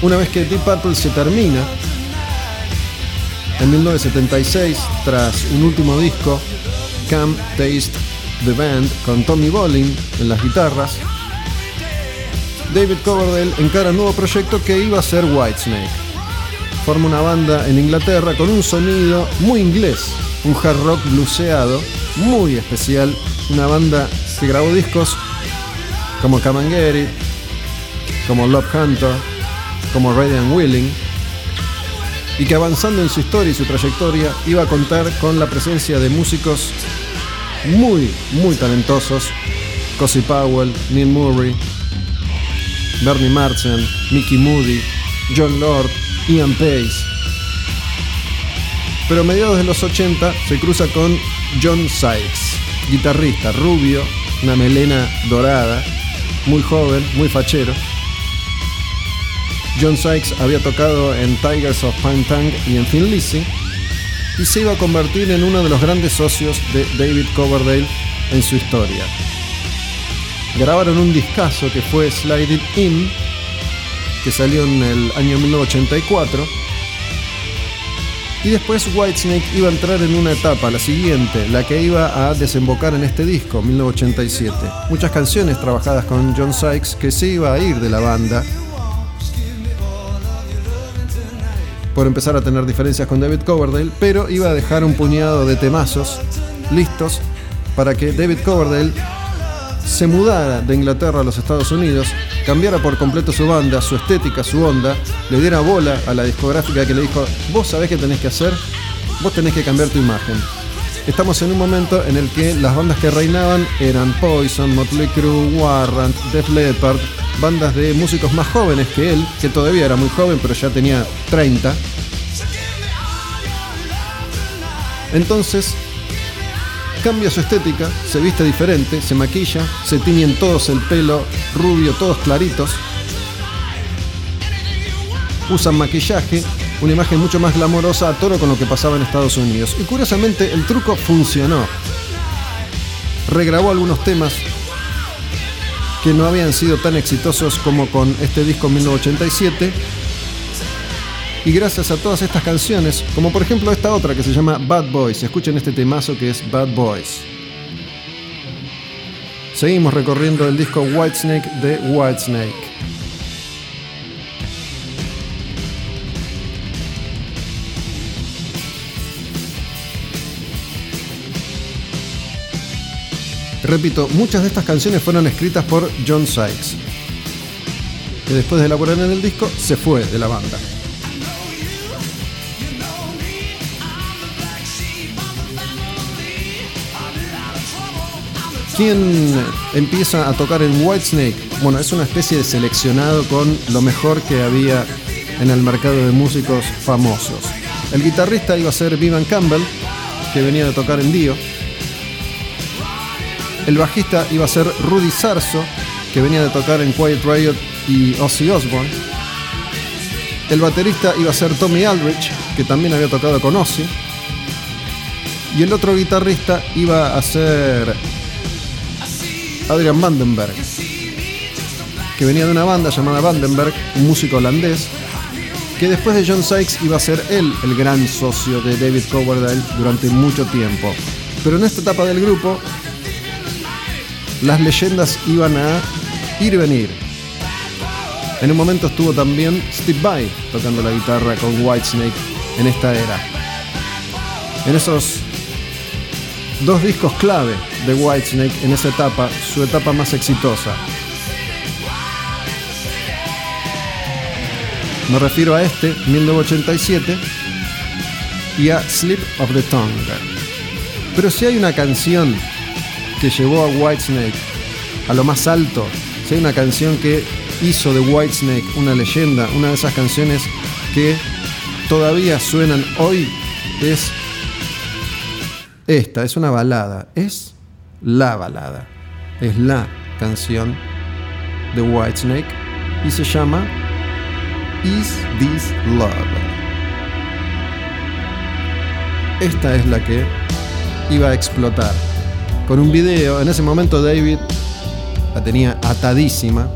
una vez que Deep Purple se termina, en 1976, tras un último disco, Come Taste the Band, con Tommy Bolin en las guitarras, David Coverdale encara un nuevo proyecto que iba a ser Whitesnake. Forma una banda en Inglaterra con un sonido muy inglés, un hard rock bluseado, muy especial, una banda que grabó discos como Come Get It, como Love Hunter, como Ready and Willing, y que avanzando en su historia y su trayectoria iba a contar con la presencia de músicos muy, muy talentosos, Cozy Powell, Neil Murray, Bernie Marsden, Mickey Moody, John Lord, Ian Pace. Pero a mediados de los 80 se cruza con John Sykes, guitarrista rubio, una melena dorada, muy joven, muy fachero. John Sykes había tocado en Tigers of Pine Tank y en Thin Lizzy y se iba a convertir en uno de los grandes socios de David Coverdale en su historia. Grabaron un discazo que fue Slide It In, que salió en el año 1984. Y después Whitesnake iba a entrar en una etapa, la siguiente, la que iba a desembocar en este disco, 1987. Muchas canciones trabajadas con John Sykes que se iba a ir de la banda por empezar a tener diferencias con David Coverdale, pero iba a dejar un puñado de temazos listos para que David Coverdale se mudara de Inglaterra a los Estados Unidos, cambiara por completo su banda, su estética, su onda, le diera bola a la discográfica que le dijo, vos sabés qué tenés que hacer, vos tenés que cambiar tu imagen. estamos en un momento en el que las bandas que reinaban eran Poison, Motley Crue, Warrant, Def Leppard, bandas de músicos más jóvenes que él, que todavía era muy joven, pero ya tenía 30. Entonces, cambia su estética, se viste diferente, se maquilla, se tiñen todos el pelo rubio, todos claritos. Usan maquillaje, una imagen mucho más glamorosa a toro con lo que pasaba en Estados Unidos. Y curiosamente el truco funcionó. Regrabó algunos temas que no habían sido tan exitosos como con este disco 1987. Y gracias a todas estas canciones, como por ejemplo esta otra que se llama Bad Boys, escuchen este temazo que es Bad Boys. Seguimos recorriendo el disco Whitesnake de Whitesnake. Repito, muchas de estas canciones fueron escritas por John Sykes, que después de elaborar en el disco se fue de la banda. ¿Quién empieza a tocar en Whitesnake? Bueno, es una especie de seleccionado con lo mejor que había en el mercado de músicos famosos. El guitarrista iba a ser Vivan Campbell, que venía de tocar en Dio. El bajista iba a ser Rudy Sarso, que venía de tocar en Quiet Riot y Ozzy Osbourne. El baterista iba a ser Tommy Aldrich, que también había tocado con Ozzy. Y el otro guitarrista iba a ser Adrian Vandenberg, que venía de una banda llamada Vandenberg, un músico holandés, que después de John Sykes iba a ser él el gran socio de David Coverdale durante mucho tiempo. Pero en esta etapa del grupo, las leyendas iban a ir y venir. En un momento estuvo también Steve Vai tocando la guitarra con Whitesnake en esta era. En esos dos discos clave de Whitesnake en esa etapa, su etapa más exitosa. Me refiero a este, 1987, y a Slip of the Tongue. Pero si hay una canción que llevó a Whitesnake a lo más alto, si hay una canción que hizo de Whitesnake una leyenda, una de esas canciones que todavía suenan hoy, es esta, es una balada, es la balada, es la canción de Whitesnake y se llama Is This Love. Esta es la que iba a explotar. Con un video, en ese momento David la tenía atadísima.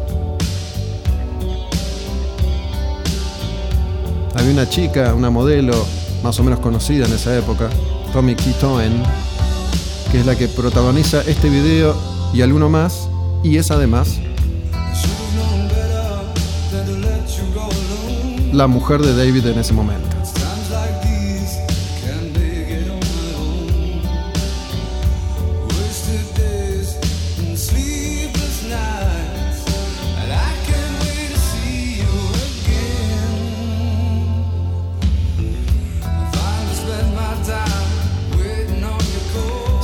Había una chica, una modelo más o menos conocida en esa época, Tommy Keaton, que es la que protagoniza este video y alguno más, y es además la mujer de David en ese momento.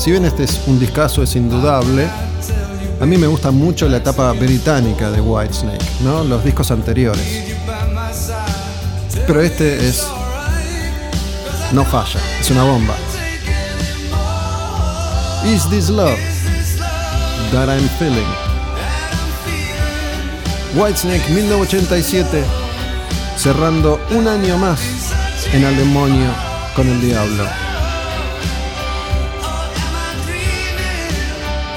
Si bien este es un discazo, es indudable, a mí me gusta mucho la etapa británica de Whitesnake, ¿no? Los discos anteriores. Pero este es. No falla, es una bomba. Is this love that I'm feeling? Whitesnake 1987, cerrando un año más en el demonio con el diablo.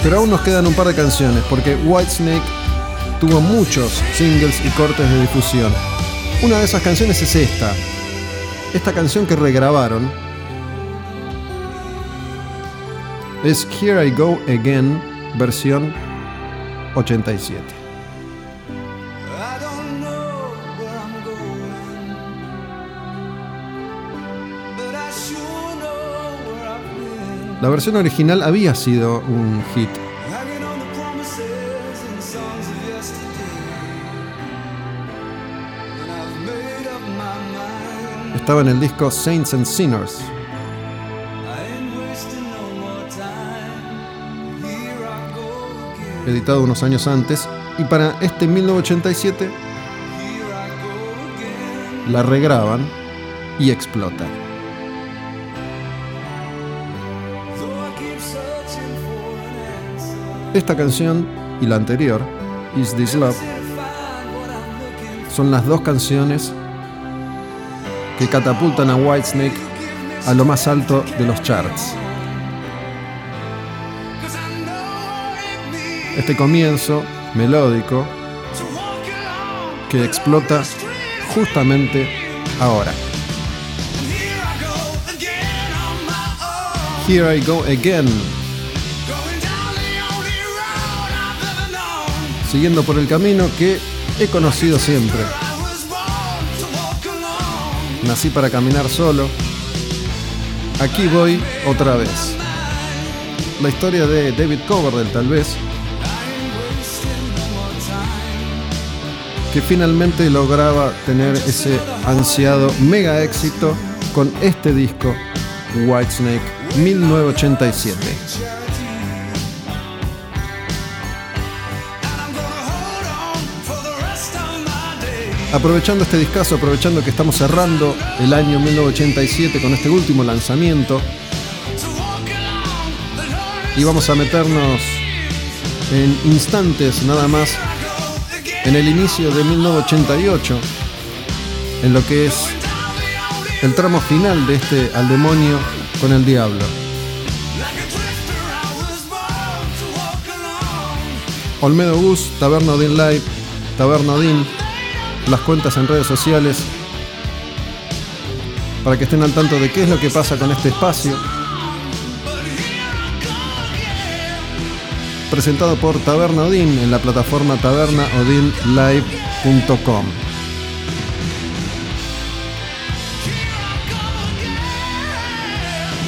Pero aún nos quedan un par de canciones, porque Whitesnake tuvo muchos singles y cortes de difusión. Una de esas canciones es esta. Esta canción que regrabaron es Here I Go Again, versión 87. La versión original había sido un hit. Estaba en el disco Saints and Sinners. editado unos años antes, y para este 1987 la regraban y explota. Esta canción y la anterior, Is This Love, son las dos canciones que catapultan a Whitesnake a lo más alto de los charts. Este comienzo melódico que explota justamente ahora. Here I go again. Siguiendo por el camino que he conocido siempre. Nací para caminar solo. Aquí voy otra vez. La historia de David Coverdale tal vez. Que finalmente lograba tener ese ansiado mega éxito con este disco Whitesnake 1987. Aprovechando este discazo, aprovechando que estamos cerrando el año 1987 con este último lanzamiento, y vamos a meternos en instantes nada más en el inicio de 1988, en lo que es el tramo final de este Al demonio con el diablo. Olmedo Gus, Taberna Odin Live, Taberna Odin, las cuentas en redes sociales, para que estén al tanto de qué es lo que pasa con este espacio. Presentado por Taberna Odin en la plataforma tabernaodinlive.com.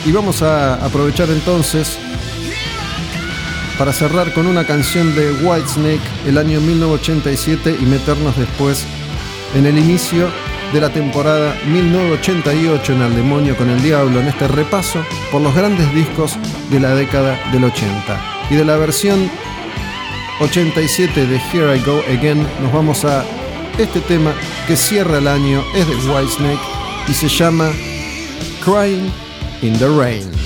Y vamos a aprovechar entonces para cerrar con una canción de Whitesnake el año 1987 y meternos después en el inicio de la temporada 1988 en Al Demonio con el Diablo, en este repaso por los grandes discos de la década del 80. Y de la versión 87 de Here I Go Again nos vamos a este tema que cierra el año, es de Whitesnake y se llama Crying in the Rain.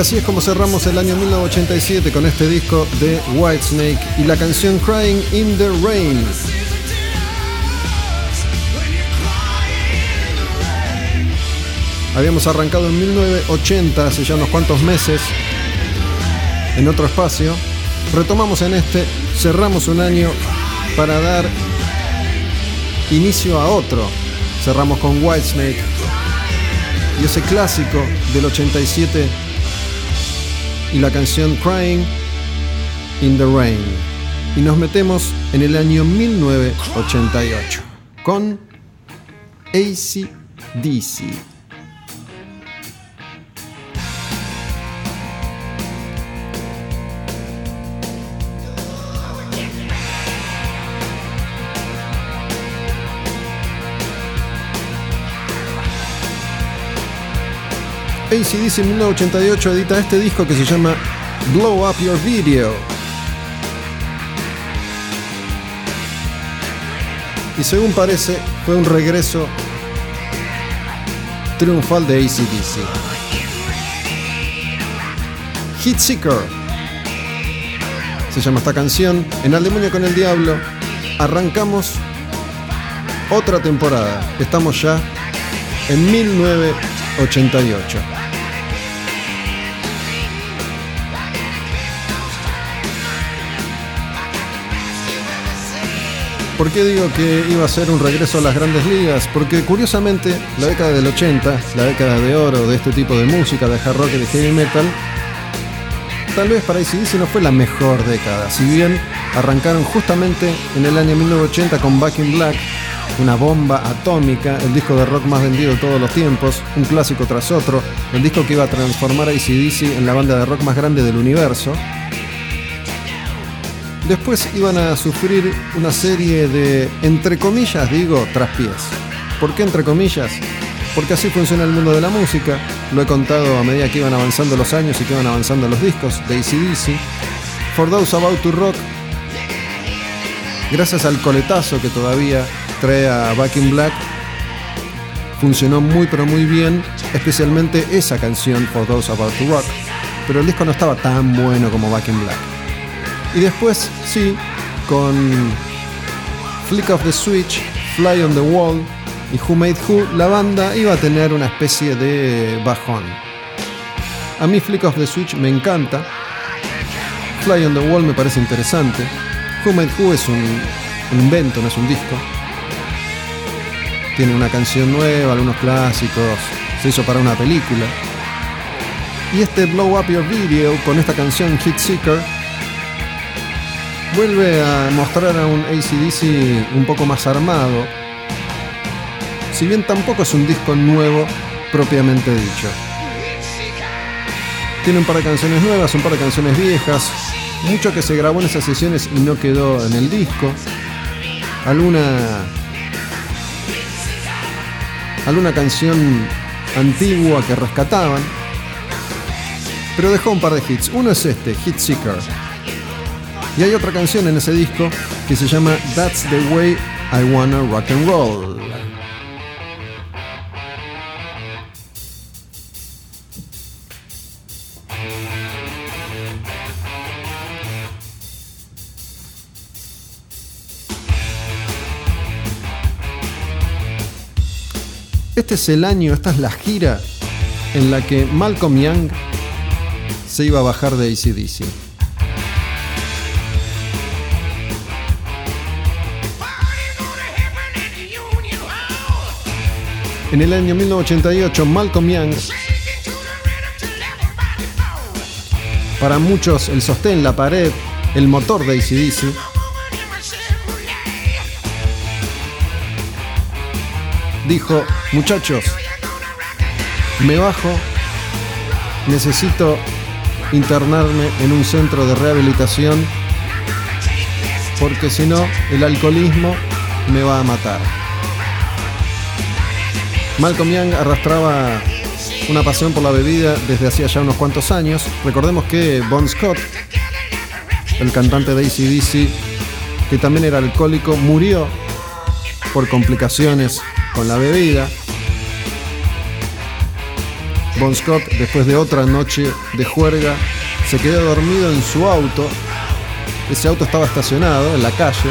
Así es como cerramos el año 1987 con este disco de Whitesnake y la canción Crying in the Rain. Habíamos arrancado en 1980, hace ya unos cuantos meses, en otro espacio. Retomamos en este, cerramos un año para dar inicio a otro. Cerramos con Whitesnake y ese clásico del 87 y la canción Crying in the Rain. Y nos metemos en el año 1988 con ACDC. ACDC en 1988 edita este disco que se llama Blow Up Your Video. Y según parece, fue un regreso triunfal de ACDC. Hit Seeker se llama esta canción. En Al con el Diablo arrancamos otra temporada. Estamos ya en 1988. ¿Por qué digo que iba a ser un regreso a las grandes ligas? Porque curiosamente la década del 80, la década de oro de este tipo de música, de hard rock y de heavy metal, tal vez para ACDC no fue la mejor década. Si bien arrancaron justamente en el año 1980 con Back in Black, una bomba atómica, el disco de rock más vendido de todos los tiempos, un clásico tras otro, el disco que iba a transformar a ACDC en la banda de rock más grande del universo. Después iban a sufrir una serie de, entre comillas digo, traspiés. ¿Por qué entre comillas? Porque así funciona el mundo de la música. Lo he contado a medida que iban avanzando los años y que iban avanzando los discos de ACDC. For Those About to Rock, gracias al coletazo que todavía trae a Back in Black, funcionó muy pero muy bien, especialmente esa canción For Those About to Rock. Pero el disco no estaba tan bueno como Back in Black. Y después, sí, con Flick of the Switch, Fly on the Wall y Who Made Who, la banda iba a tener una especie de bajón. A mí Flick of the Switch me encanta. Fly on the Wall me parece interesante. Who Made Who es un, invento, no es un disco. Tiene una canción nueva, algunos clásicos. Se hizo para una película. Y este Blow Up Your Video con esta canción Hit Seeker vuelve a mostrar a un ACDC un poco más armado. Si bien tampoco es un disco nuevo propiamente dicho. Tiene un par de canciones nuevas, un par de canciones viejas, mucho que se grabó en esas sesiones y no quedó en el disco. Alguna alguna canción antigua que rescataban. Pero dejó un par de hits. Uno es este, Hit Seeker. Y hay otra canción en ese disco que se llama That's the Way I Wanna Rock and Roll. Este es el año, esta es la gira en la que Malcolm Young se iba a bajar de ACDC. En el año 1988, Malcolm Young, para muchos el sostén, la pared, el motor de ACDC, dijo, muchachos, me bajo, necesito internarme en un centro de rehabilitación porque si no el alcoholismo me va a matar. Malcolm Young arrastraba una pasión por la bebida desde hacía ya unos cuantos años. Recordemos que Bon Scott, el cantante de ACDC, que también era alcohólico, murió por complicaciones con la bebida. Bon Scott, después de otra noche de juerga, se quedó dormido en su auto. Ese auto estaba estacionado en la calle.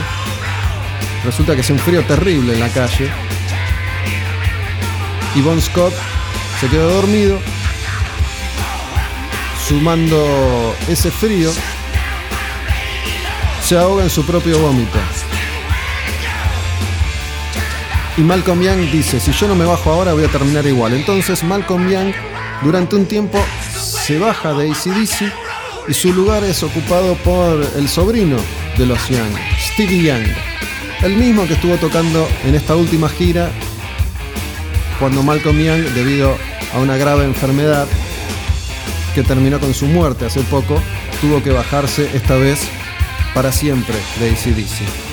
Resulta que hace un frío terrible en la calle. Y Bon Scott se quedó dormido, sumando ese frío, se ahoga en su propio vómito. Y Malcolm Young dice, si yo no me bajo ahora voy a terminar igual. Entonces Malcolm Young durante un tiempo se baja de ACDC y su lugar es ocupado por el sobrino de los Young, Stevie Young. El mismo que estuvo tocando en esta última gira cuando Malcolm Young, debido a una grave enfermedad que terminó con su muerte hace poco, tuvo que bajarse esta vez para siempre de ACDC.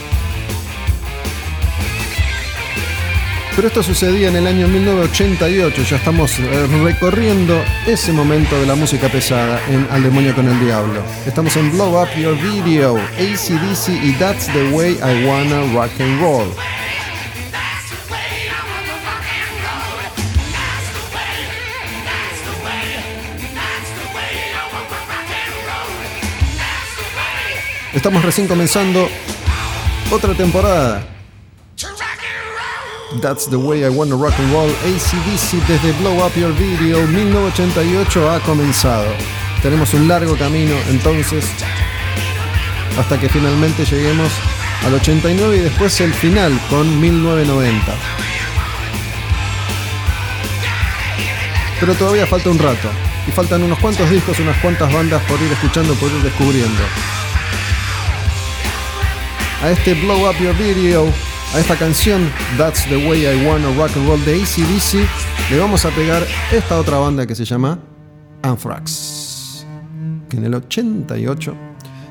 Pero esto sucedía en el año 1988, ya estamos eh, recorriendo ese momento de la música pesada en Al Demonio con el Diablo. Estamos en Blow Up Your Video, ACDC y That's the Way I Wanna Rock and Roll. Estamos recién comenzando otra temporada. That's the way I wanna rock and roll. ACDC desde Blow Up Your Video 1988 ha comenzado. Tenemos un largo camino entonces hasta que finalmente lleguemos al 89 y después el final con 1990. Pero todavía falta un rato y faltan unos cuantos discos, unas cuantas bandas por ir escuchando, por ir descubriendo. A este Blow Up Your Video a esta canción, That's the Way I Wanna Rock and Roll de ACDC, le vamos a pegar esta otra banda que se llama Anthrax, que en el 88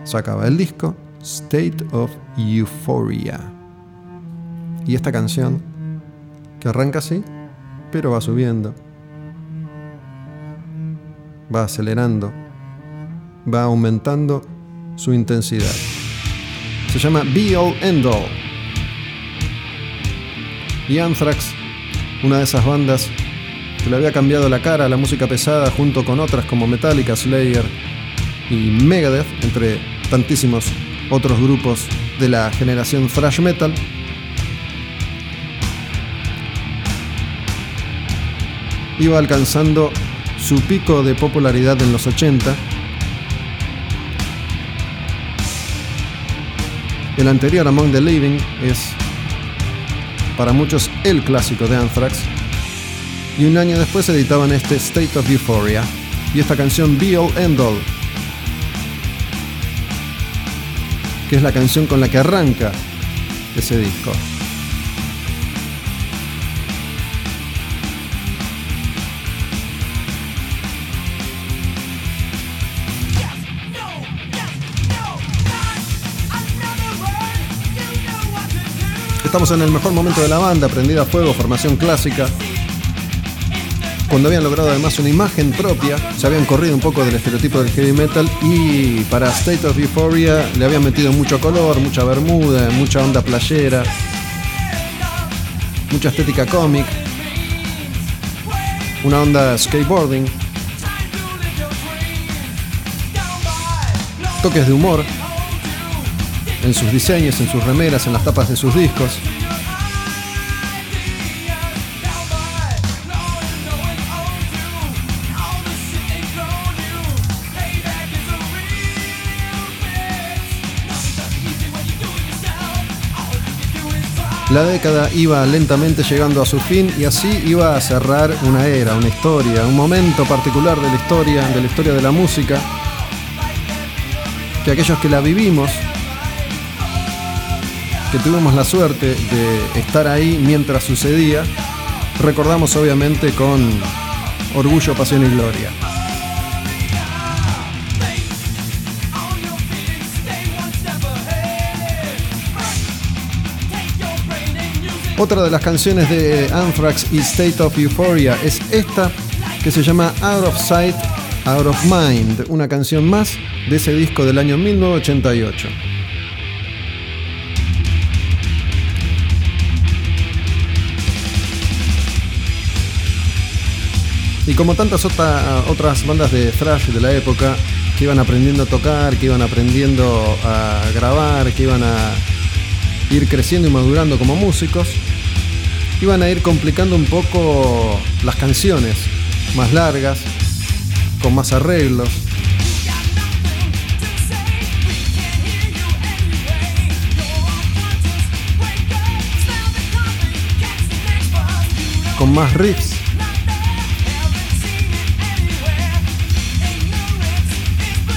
sacaba el disco State of Euphoria. Y esta canción, que arranca así, pero va subiendo, va acelerando, va aumentando su intensidad. Se llama Be All End All y Anthrax, una de esas bandas que le había cambiado la cara a la música pesada junto con otras como Metallica, Slayer y Megadeth, entre tantísimos otros grupos de la generación thrash metal. Iba alcanzando su pico de popularidad en los 80. El anterior Among the Living es para muchos el clásico de Anthrax, y un año después editaban este State of Euphoria y esta canción Be All End All, que es la canción con la que arranca ese disco. Estamos en el mejor momento de la banda, prendida a fuego, formación clásica. Cuando habían logrado además una imagen propia, se habían corrido un poco del estereotipo del heavy metal y para State of Euphoria le habían metido mucho color, mucha bermuda, mucha onda playera, mucha estética cómic, una onda skateboarding, toques de humor en sus diseños, en sus remeras, en las tapas de sus discos. La década iba lentamente llegando a su fin y así iba a cerrar una era, una historia, un momento particular de la historia, de la historia de la música, que aquellos que la vivimos que tuvimos la suerte de estar ahí mientras sucedía, recordamos obviamente con orgullo, pasión y gloria. Otra de las canciones de Anthrax y State of Euphoria es esta que se llama Out of Sight, Out of Mind, una canción más de ese disco del año 1988. Y como tantas otra- otras bandas de thrash de la época, que iban aprendiendo a tocar, que iban aprendiendo a grabar, que iban a ir creciendo y madurando como músicos, iban a ir complicando un poco las canciones, más largas, con más arreglos. con más riffs.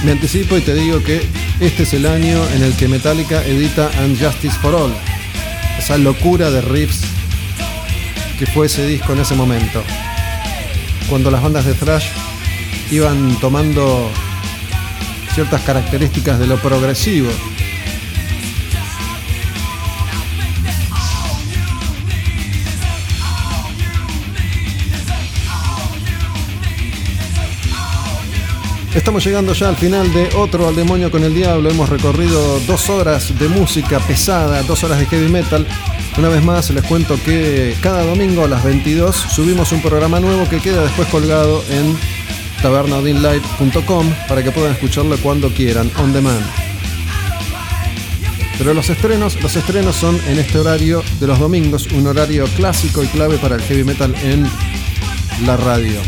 Me anticipo y te digo que este es el año en el que Metallica edita Unjustice for All. Esa locura de riffs que fue ese disco en ese momento. Cuando las bandas de thrash iban tomando ciertas características de lo progresivo. Estamos llegando ya al final de otro Al Demonio con el Diablo. Hemos recorrido dos horas de música pesada, dos horas de heavy metal. Una vez más les cuento que cada domingo a las 22 subimos un programa nuevo que queda después colgado en tabernaudinlive.com para que puedan escucharlo cuando quieran, on demand. Pero los estrenos, los estrenos son en este horario de los domingos, un horario clásico y clave para el heavy metal en la radio.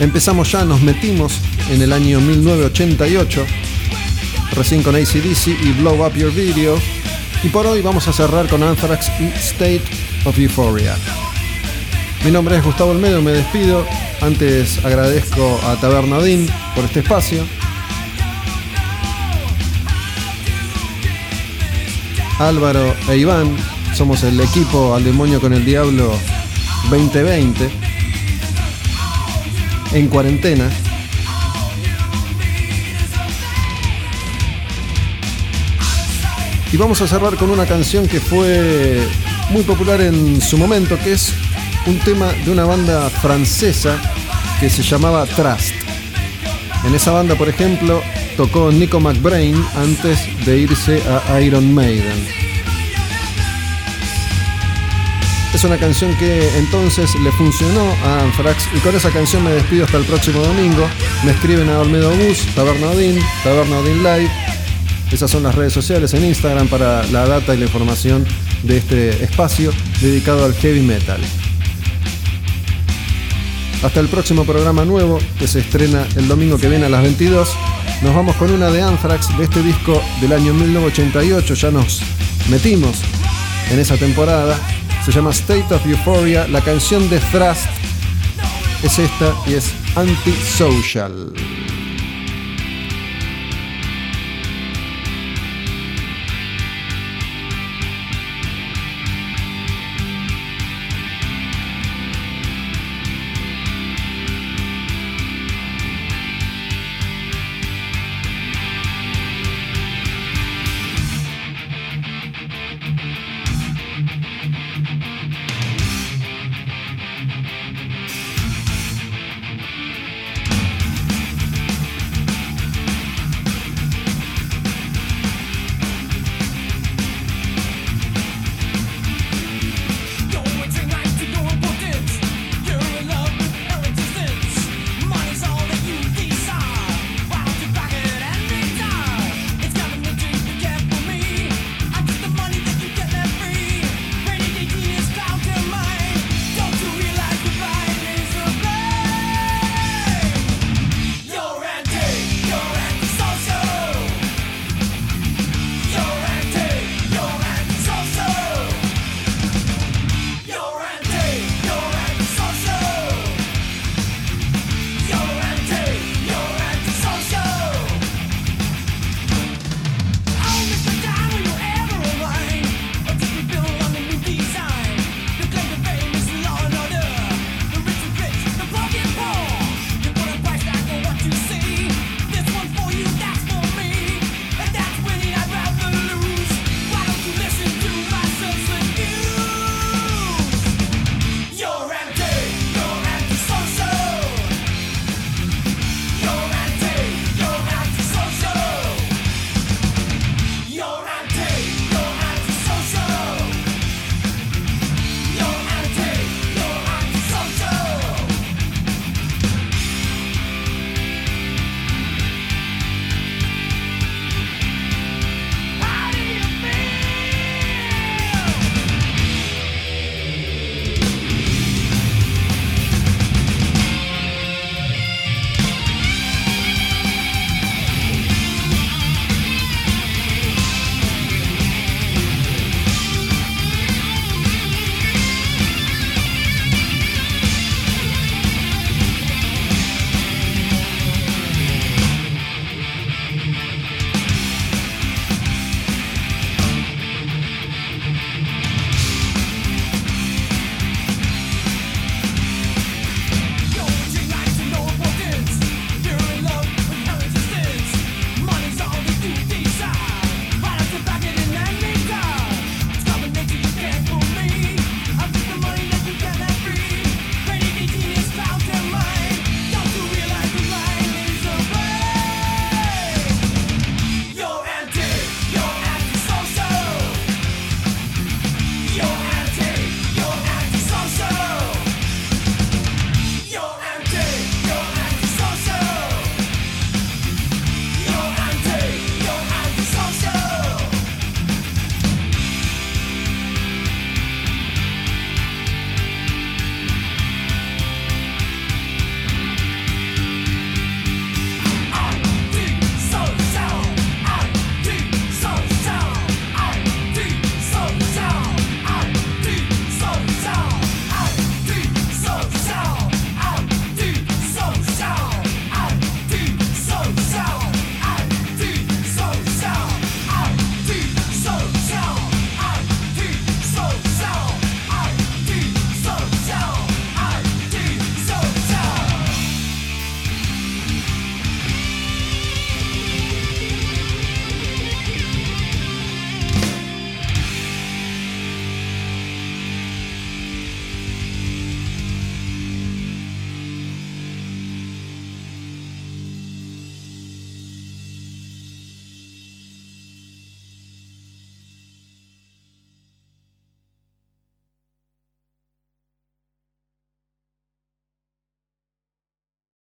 Empezamos ya, nos metimos en el año 1988, recién con ACDC y Blow Up Your Video. Y por hoy vamos a cerrar con Anthrax y State of Euphoria. Mi nombre es Gustavo Olmedo, me despido. Antes agradezco a Tabernadín por este espacio. Álvaro e Iván, somos el equipo Al Demonio con el Diablo 2020 en cuarentena. Y vamos a cerrar con una canción que fue muy popular en su momento, que es un tema de una banda francesa que se llamaba Trust. En esa banda, por ejemplo, tocó Nico McBrain antes de irse a Iron Maiden. Es una canción que entonces le funcionó a Anthrax y con esa canción me despido hasta el próximo domingo. Me escriben a Olmedo Bus, Taberna Odín, Taberna Odín Live. Esas son las redes sociales en Instagram para la data y la información de este espacio dedicado al heavy metal. Hasta el próximo programa nuevo que se estrena el domingo que viene a las 22. Nos vamos con una de Anthrax de este disco del año 1988. Ya nos metimos en esa temporada. Se llama State of Euphoria. La canción de Thrust es esta y es Antisocial.